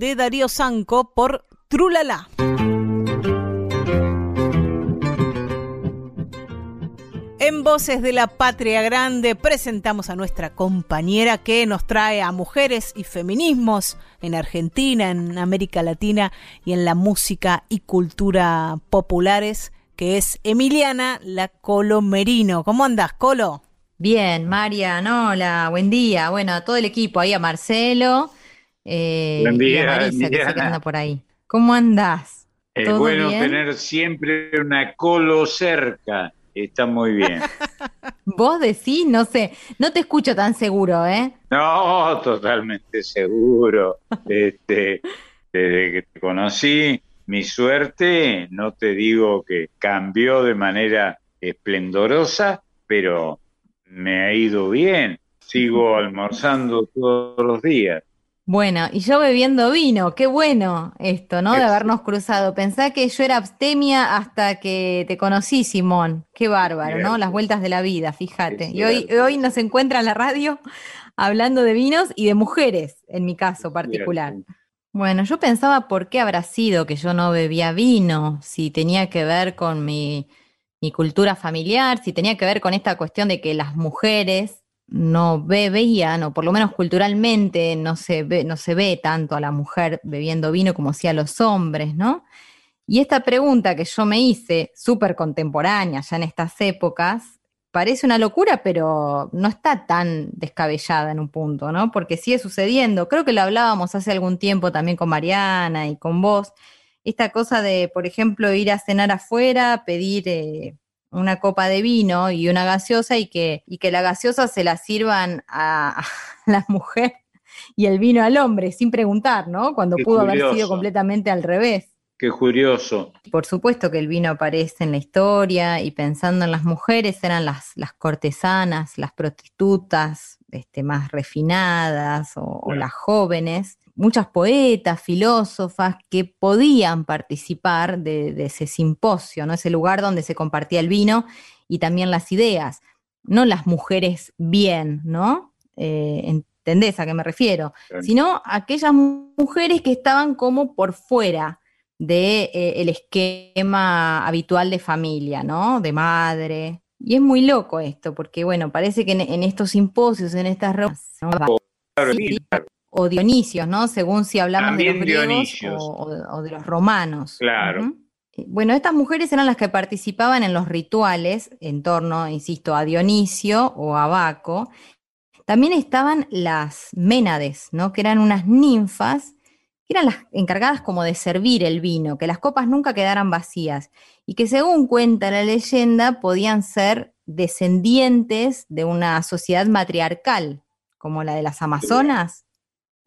De Darío Sanco por Trulala. En Voces de la Patria Grande presentamos a nuestra compañera que nos trae a mujeres y feminismos en Argentina, en América Latina y en la música y cultura populares, que es Emiliana La Colo Merino. ¿Cómo andás, Colo? Bien, Marian, hola, buen día. Bueno, a todo el equipo, ahí a Marcelo eh, Buen y a Marisa, que anda por ahí. ¿Cómo andás? Es ¿Todo bueno bien? tener siempre una colo cerca. Está muy bien. Vos decís, no sé, no te escucho tan seguro, ¿eh? No, totalmente seguro. Este, desde que te conocí, mi suerte, no te digo que cambió de manera esplendorosa, pero me ha ido bien. Sigo almorzando todos los días. Bueno, y yo bebiendo vino, qué bueno esto, ¿no? De habernos cruzado. Pensá que yo era abstemia hasta que te conocí, Simón. Qué bárbaro, ¿no? Las vueltas de la vida, fíjate. Y hoy, hoy nos encuentra en la radio hablando de vinos y de mujeres, en mi caso particular. Bueno, yo pensaba por qué habrá sido que yo no bebía vino, si tenía que ver con mi, mi cultura familiar, si tenía que ver con esta cuestión de que las mujeres no bebían, o por lo menos culturalmente no se ve, no se ve tanto a la mujer bebiendo vino como si a los hombres, ¿no? Y esta pregunta que yo me hice, súper contemporánea ya en estas épocas, parece una locura, pero no está tan descabellada en un punto, ¿no? Porque sigue sucediendo. Creo que lo hablábamos hace algún tiempo también con Mariana y con vos. Esta cosa de, por ejemplo, ir a cenar afuera, pedir eh, una copa de vino y una gaseosa y que, y que la gaseosa se la sirvan a, a la mujer y el vino al hombre, sin preguntar, ¿no? Cuando Qué pudo haber sido completamente al revés. Qué curioso. Por supuesto que el vino aparece en la historia y pensando en las mujeres eran las, las cortesanas, las prostitutas este, más refinadas o, o las jóvenes, muchas poetas, filósofas que podían participar de, de ese simposio, ¿no? ese lugar donde se compartía el vino y también las ideas, no las mujeres bien, ¿no? Eh, ¿Entendés a qué me refiero? Sino aquellas mujeres que estaban como por fuera de eh, el esquema habitual de familia, ¿no? De madre. Y es muy loco esto, porque bueno, parece que en, en estos simposios, en estas reuniones, ¿no? Claro, Sí, claro, o Dionisios, ¿no? Según si hablamos de los griegos o, de los romanos. Claro. Eh, Bueno, estas mujeres eran las que participaban en los rituales en torno, insisto, a Dionisio o a Baco. También estaban las ménades, ¿no? Que eran unas ninfas que eran las encargadas como de servir el vino, que las copas nunca quedaran vacías y que según cuenta la leyenda podían ser descendientes de una sociedad matriarcal, como la de las Amazonas.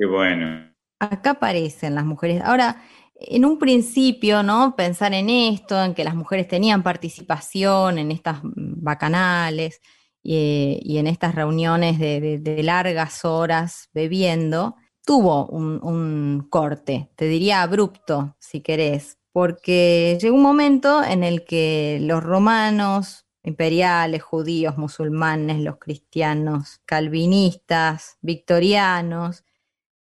Bueno. Acá aparecen las mujeres. Ahora, en un principio, ¿no? Pensar en esto, en que las mujeres tenían participación en estas bacanales y, y en estas reuniones de largas horas bebiendo, tuvo un, un corte, te diría abrupto, si querés, porque llegó un momento en el que los romanos, imperiales, judíos, musulmanes, los cristianos, calvinistas, victorianos,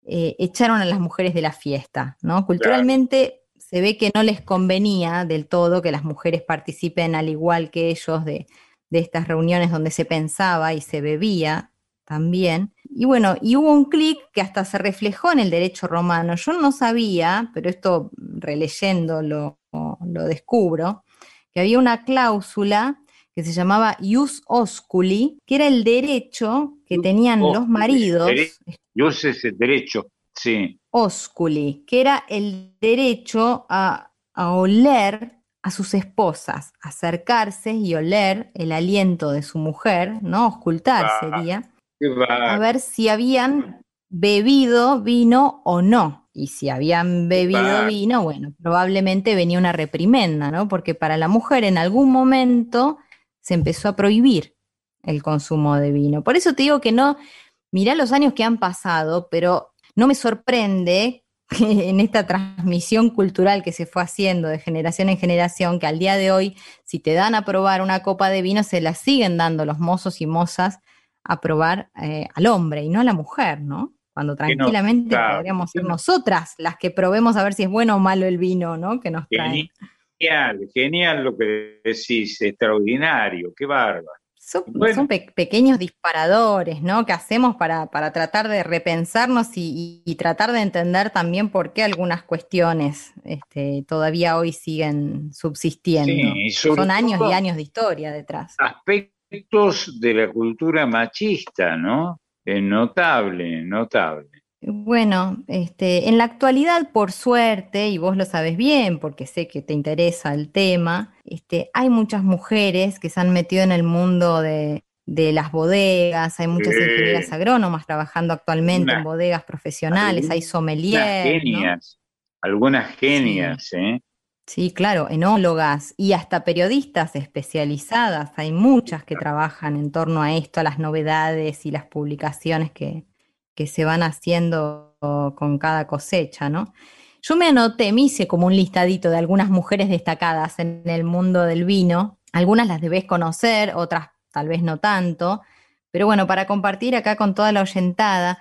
eh, echaron a las mujeres de la fiesta, ¿no? Culturalmente se ve que no les convenía del todo que las mujeres participen al igual que ellos de, de estas reuniones donde se pensaba y se bebía también. Y bueno, y hubo un clic que hasta se reflejó en el derecho romano. Yo no sabía, pero esto releyendo lo, lo descubro, que había una cláusula que se llamaba ius osculi, que era el derecho que tenían los maridos, Yo sé ese derecho, sí. osculi, que era el derecho a, a oler a sus esposas, acercarse y oler el aliento de su mujer, ¿no? Oscultar Ah, sería, a ver si habían bebido vino o no. Y si habían bebido vino, bueno, probablemente venía una reprimenda, ¿no? Porque para la mujer en algún momento se empezó a prohibir el consumo de vino. Por eso te digo que no, mirá los años que han pasado, pero no me sorprende que en esta transmisión cultural que se fue haciendo de generación en generación, que al día de hoy, si te dan a probar una copa de vino, se la siguen dando los mozos y mozas a probar eh, al hombre y no a la mujer, ¿no? Cuando no, tranquilamente claro. podríamos ser nosotras las que probemos a ver si es bueno o malo el vino, ¿no? Que nos traen. Genial, genial lo que decís, extraordinario, qué bárbaro. Son, Bueno. son pe- pequeños disparadores, ¿no? Que hacemos para, para tratar de repensarnos y, y- y tratar de entender también por qué algunas cuestiones este, todavía hoy siguen subsistiendo. Sí, Son años y años de historia detrás. Aspectos de la cultura machista, ¿no? Es notable, notable. Bueno, este, en la actualidad, por suerte, y vos lo sabes bien, porque sé que te interesa el tema, este, hay muchas mujeres que se han metido en el mundo de, de las bodegas, hay muchas Sí. ingenieras agrónomas trabajando actualmente Una- en bodegas profesionales, hay sommeliers, ¿no? genias, algunas genias, ¿eh? Sí, claro, enólogas y hasta periodistas especializadas. Hay muchas que trabajan en torno a esto, a las novedades y las publicaciones que, que se van haciendo con cada cosecha, ¿no? Yo me anoté, me hice como un listadito de algunas mujeres destacadas en el mundo del vino. Algunas las debes conocer, otras tal vez no tanto. Pero bueno, para compartir acá con toda la oyentada,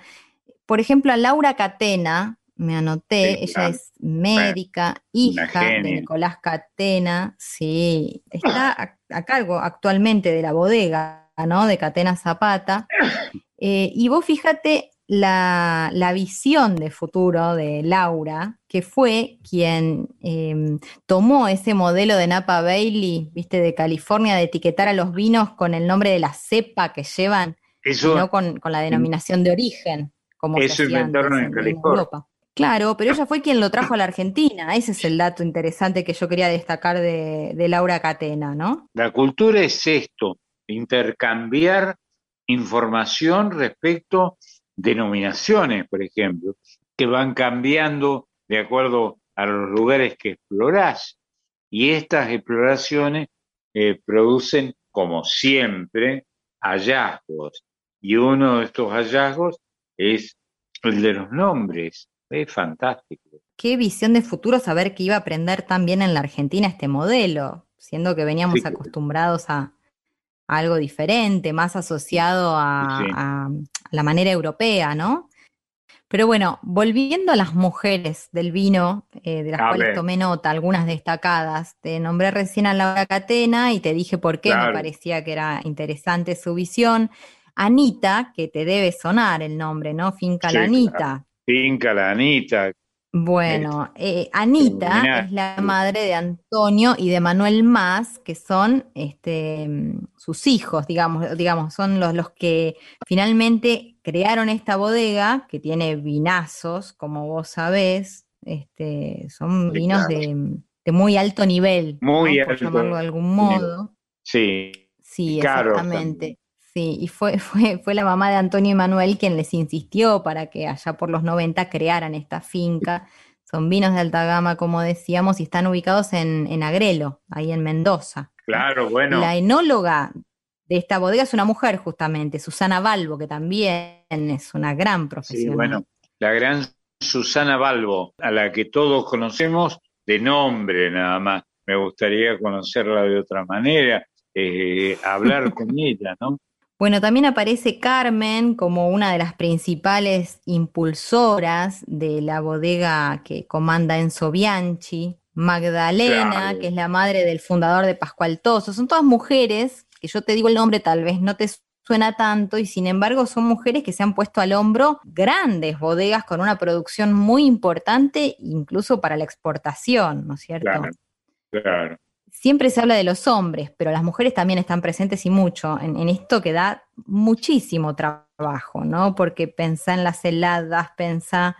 por ejemplo, a Laura Catena, me anoté, Sí, ella es médica, hija de. Nicolás Catena, sí, está a, a cargo actualmente de la bodega, ¿no? De Catena Zapata. Eh, y vos fíjate la, la visión de futuro de Laura, que fue quien em, tomó ese modelo de Napa Bailey, viste, de California, de etiquetar a los vinos con el nombre de la cepa que llevan, Eso- no con, con la denominación de origen, como se Eso inventaron antes en en- en California. Europa. Claro, pero ella fue quien lo trajo a la Argentina. Ese es el dato interesante que yo quería destacar de, de Laura Catena, ¿no? La cultura es esto, intercambiar información respecto denominaciones, por ejemplo, que van cambiando de acuerdo a los lugares que explorás. Y estas exploraciones eh, producen, como siempre, hallazgos. Y uno de estos hallazgos es el de los nombres. Es fantástico. Qué visión de futuro saber que iba a aprender tan bien en la Argentina este modelo, siendo que veníamos Sí. acostumbrados a, a algo diferente, más asociado a, Sí. a la manera europea, ¿no? Pero bueno, volviendo a las mujeres del vino, eh, de las A cuales ver. tomé nota, algunas destacadas, te nombré recién a Laura Catena y te dije por qué me parecía que era interesante su visión. Anita, que te debe sonar el nombre, ¿no? Finca Sí, la Anita. claro. Finca, la Anita. Bueno, eh, Anita es la madre de Antonio y de Manuel Más, que son este, sus hijos, digamos, digamos, son los, los que finalmente crearon esta bodega, que tiene vinazos, como vos sabés, este, son vinos de, de muy alto nivel, Muy ¿no? Por alto llamarlo de algún modo. Sí. Sí, exactamente. Sí, y fue, fue, fue la mamá de Antonio y Manuel quien les insistió para que allá por los 90 crearan esta finca. Son vinos de alta gama, como decíamos, y están ubicados en, en Agrelo, ahí en Mendoza. Claro, bueno. La enóloga de esta bodega es una mujer, justamente, Susana Balbo, que también es una gran Sí, profesional. bueno, la gran Susana Balbo, a la que todos conocemos de nombre nada más. Me gustaría conocerla de otra manera, eh, hablar con ella, ¿no? Bueno, también aparece Carmen como una de las principales impulsoras de la bodega que comanda Enzo Bianchi, Magdalena, Claro. que es la madre del fundador de Pascual Toso. Son todas mujeres, que yo te digo el nombre tal vez no te suena tanto, y sin embargo son mujeres que se han puesto al hombro grandes bodegas con una producción muy importante, incluso para la exportación, ¿no es cierto? Claro, claro. Siempre se habla de los hombres, pero las mujeres también están presentes y mucho en, en esto que da muchísimo trabajo, ¿no? Porque pensá en las heladas, pensá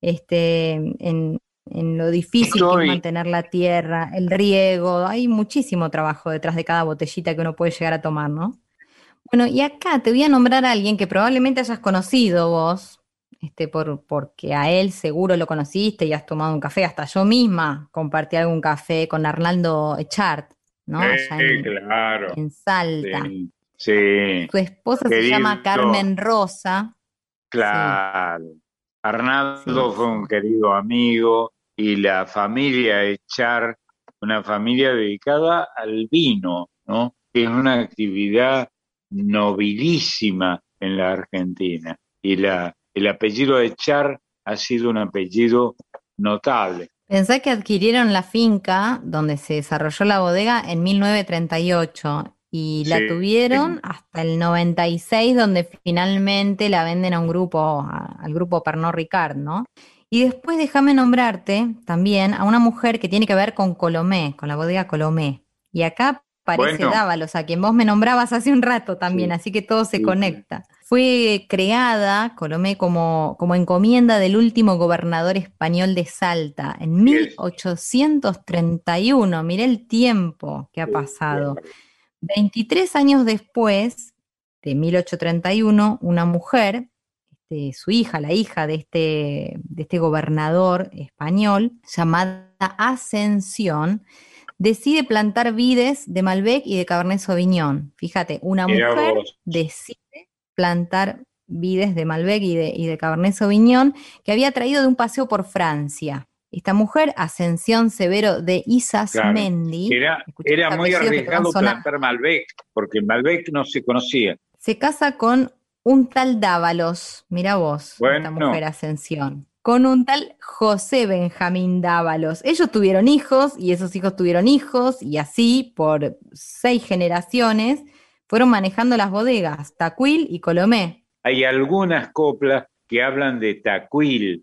este, en, en lo difícil que es mantener la tierra, el riego, hay muchísimo trabajo detrás de cada botellita que uno puede llegar a tomar, ¿no? Bueno, y acá te voy a nombrar a alguien que probablemente hayas conocido vos, este, por, porque a él seguro lo conociste y has tomado un café, hasta yo misma compartí algún café con Arnaldo Echart, ¿no? Allá Eh, en, claro. en Salta. Sí, sí, Su esposa se llama. Carmen Rosa. claro. Arnaldo fue un querido amigo y la familia Echar, una familia dedicada al vino, ¿no? Que es una actividad nobilísima en la Argentina. Y la, el apellido Echar ha sido un apellido notable. Pensá que adquirieron la finca donde se desarrolló la bodega en 1938 y la Sí. tuvieron hasta el 96 donde finalmente la venden a un grupo, a- al grupo Pernod Ricard, ¿no? Y después déjame nombrarte también a una mujer que tiene que ver con Colomé, con la bodega Colomé. Y acá aparece Bueno. Dávalos, a quien vos me nombrabas hace un rato también, así que todo se conecta. Fue creada Colomé como, como encomienda del último gobernador español de Salta en 1831. Miré el tiempo que ha pasado. 23 años después, de 1831, una mujer, este, su hija, la hija de este, de este gobernador español, llamada Ascensión, decide plantar vides de Malbec y de Cabernet Sauvignon. Fíjate, una Mirá mujer vos. decide plantar vides de Malbec y de, y de Cabernet Sauvignon que había traído de un paseo por Francia. Esta mujer, Ascensión Severo de Isas Claro. Mendi, Era, muy arriesgado plantar Malbec, porque Malbec no se conocía. se casa con un tal Dávalos, mira vos, esta mujer Ascensión, con un tal José Benjamín Dávalos. Ellos tuvieron hijos y esos hijos tuvieron hijos y así por seis generaciones fueron manejando las bodegas, Tacuil y Colomé. Hay algunas coplas que hablan de tacuil,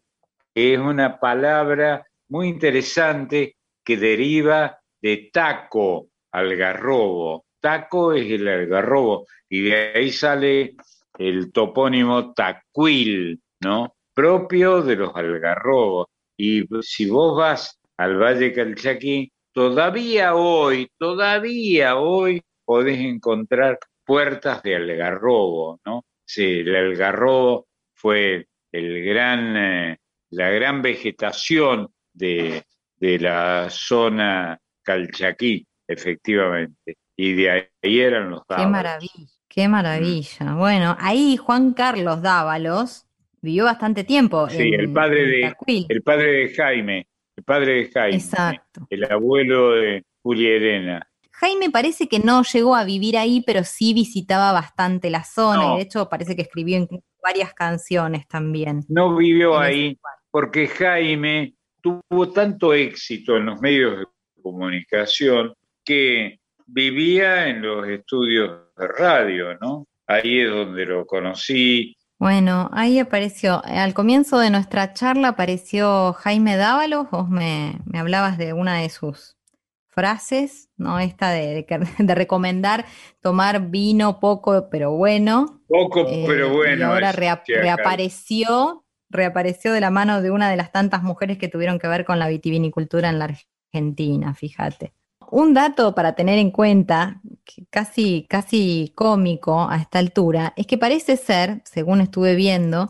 que es una palabra muy interesante que deriva de taco, algarrobo. Taco es el algarrobo y de ahí sale el topónimo tacuil, ¿no? Propio de los algarrobos. Y si vos vas al Valle Calchaquí, todavía hoy, todavía hoy podés encontrar puertas de algarrobo, ¿no? Sí, el algarrobo fue el gran, eh, la gran vegetación de, de la zona Calchaquí, efectivamente. Y de ahí eran los Qué dávalos. maravilla, qué maravilla. Bueno, ahí Juan Carlos Dávalos vivió bastante tiempo Sí, en, el padre de, Tacuil. el padre de Jaime, el padre de Jaime, Exacto. el abuelo de Julia Elena. Jaime parece que no llegó a vivir ahí, pero sí visitaba bastante la zona No. y de hecho parece que escribió varias canciones también. No vivió ahí porque Jaime tuvo tanto éxito en los medios de comunicación que vivía en los estudios de radio, ¿no? Ahí es donde lo conocí. Bueno, ahí apareció, al comienzo de nuestra charla apareció Jaime Dávalos, vos me, me hablabas de una de sus frases, ¿no? Esta de, de recomendar tomar vino poco pero bueno. Poco, Eh, pero bueno. y ahora rea- reapareció, reapareció de la mano de una de las tantas mujeres que tuvieron que ver con la vitivinicultura en la Argentina, fíjate. un dato para tener en cuenta, casi, casi cómico a esta altura, es que parece ser, según estuve viendo,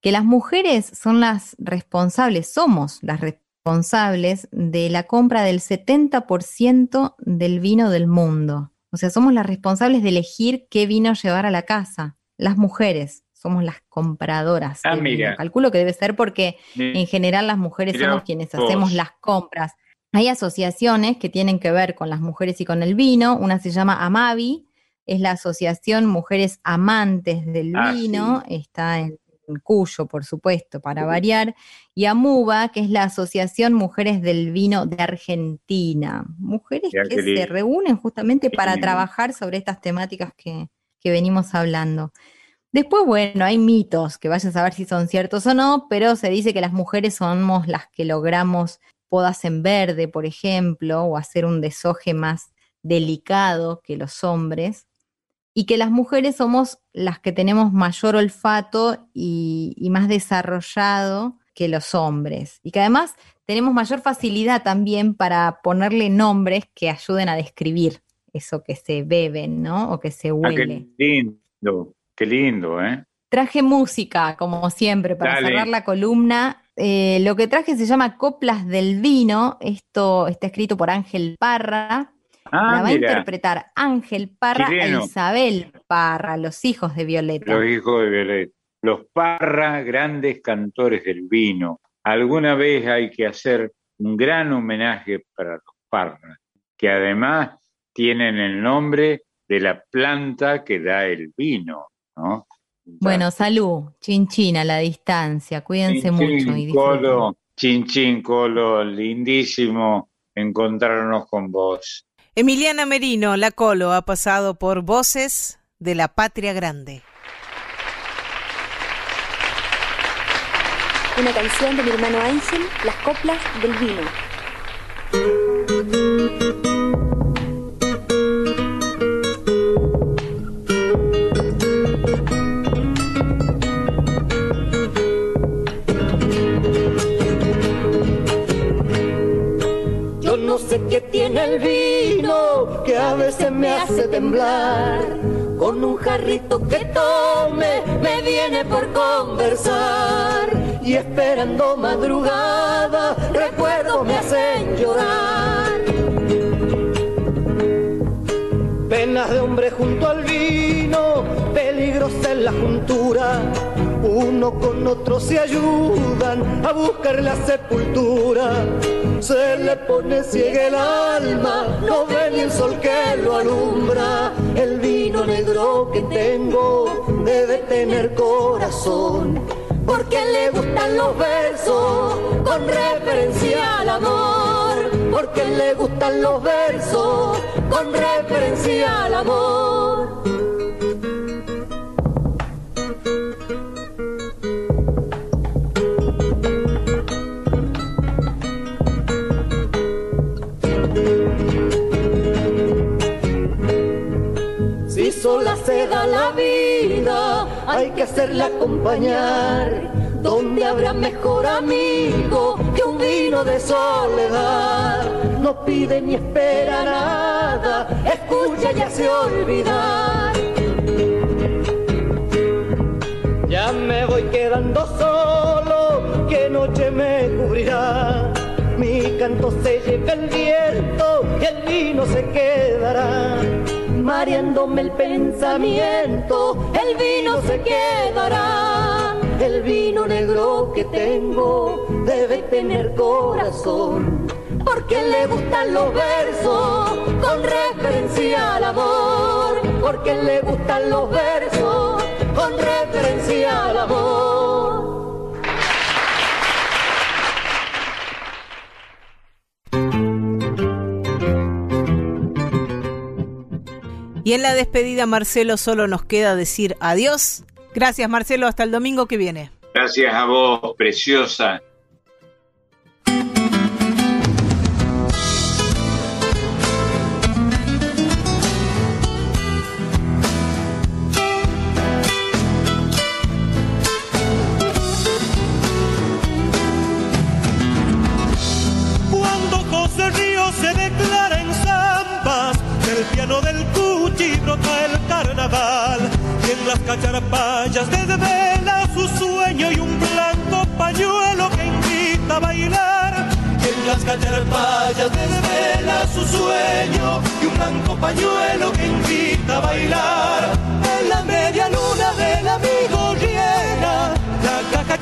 que las mujeres son las responsables, somos las responsables de la compra del 70% del vino del mundo. O sea, somos las responsables de elegir qué vino llevar a la casa. Las mujeres somos las compradoras. Ah, mira. Calculo que debe ser porque en general las mujeres Mira somos quienes vos. hacemos las compras. Hay asociaciones que tienen que ver con las mujeres y con el vino. Una se llama AMAVI, es la Asociación Mujeres Amantes del Ah, Vino, está en Cuyo, por supuesto, para variar. Y AMUBA, que es la Asociación Mujeres del Vino de Argentina. Mujeres que se reúnen justamente para trabajar sobre estas temáticas que, que venimos hablando. Después, bueno, hay mitos que vayan a saber si son ciertos o no, pero se dice que las mujeres somos las que logramos podas en verde, por ejemplo, o hacer un deshoje más delicado que los hombres, y que las mujeres somos las que tenemos mayor olfato y, y más desarrollado que los hombres, y que además tenemos mayor facilidad también para ponerle nombres que ayuden a describir eso que se bebe, ¿no? O que se Ah, huele. qué lindo, qué lindo, ¿eh? Traje música, como siempre, para Dale. cerrar la columna. Eh, lo que traje se llama Coplas del Vino. Esto está escrito por Ángel Parra. Ah, la va mira. a interpretar Ángel Parra Chileno. e Isabel Parra, los hijos de Violeta. Los hijos de Violet. Los Parra, grandes cantores del vino. Alguna vez hay que hacer un gran homenaje para los Parra, que además tienen el nombre de la planta que da el vino, ¿no? Bueno, salud, chinchina a la distancia. Cuídense Chin, mucho y. Colo, chin, chin, Colo, lindísimo encontrarnos con vos. Emiliana Merino, la Colo, ha pasado por Voces de la Patria Grande. Una canción de mi hermano Ángel, Las coplas del vino. Yo no sé qué tiene el vino veces me hace temblar. Con un jarrito que tome me viene por conversar. Y esperando madrugada, recuerdos me hacen llorar. Penas de hombre junto al vino, peligros en la juntura. Uno con otro se ayudan a buscar la sepultura. Se le pone ciega el alma, no ve ni el sol que lo alumbra. El vino negro que tengo debe tener corazón, porque le gustan los versos con referencia al amor. Porque le gustan los versos con referencia al amor. Sola se da la vida, hay que hacerla acompañar. Donde habrá mejor amigo que un vino de soledad. No pide ni espera nada, escucha y hace olvidar. Ya me voy quedando solo, que noche me cubrirá. Mi canto se lleva el viento y el vino se quedará. Mareándome el pensamiento, el vino se quedará. El vino negro que tengo debe tener corazón, porque le gustan los versos con referencia al amor, porque le gustan los versos con referencia al amor. Y en la despedida, Marcelo, solo nos queda decir adiós. Gracias, Marcelo. Hasta el domingo que viene. Gracias a vos, preciosa. Cuando José Río se declara en sal al piano del en las cacharpayas desvela su sueño y un blanco pañuelo que invita a bailar. En las cacharpayas desvela su sueño y un blanco pañuelo que invita a bailar. En la media luna del amigo Riera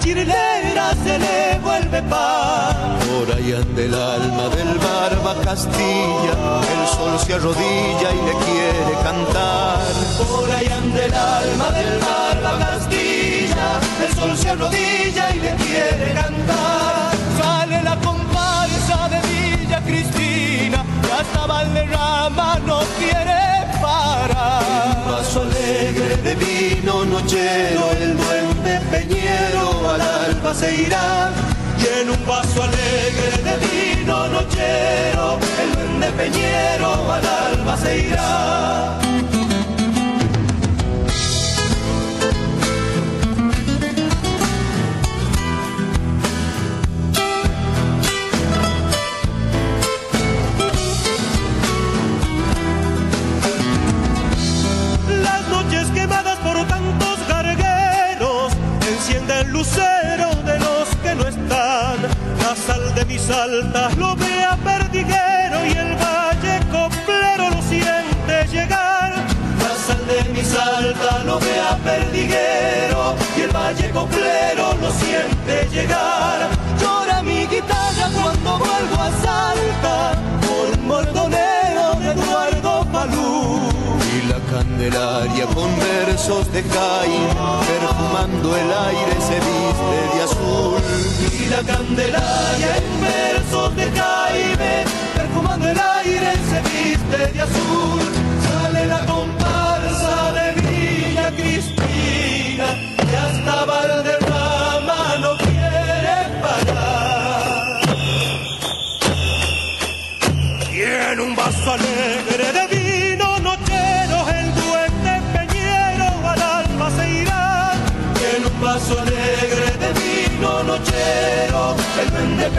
chirilera se le vuelve paz. Por ahí anda el alma del barba Castilla, el sol se arrodilla y le quiere cantar. Por ahí anda el alma del barba Castilla, el sol se arrodilla y le quiere cantar. Sale la comparsa de Villa Cristina, y hasta Valderrama no quiere parar. Un vaso alegre de vino nochero, el duende peñero al alba se irá. Y en un vaso alegre de vino nochero, el duende peñero al alba se irá. Lucero de los que no están. La sal de mis altas lo ve a perdiguero y el valle coplero lo siente llegar. La sal de mis altas lo ve a perdiguero y el valle coplero lo siente llegar. Llora mi guitarra cuando vuelvo a Salta por mordonero candelaria con versos de Caín, perfumando el aire se viste de azul. Y la candelaria en versos de Jaime, perfumando el aire se viste de azul. Sale la comparsa de Villa Cristina, y hasta Valderrama el duende.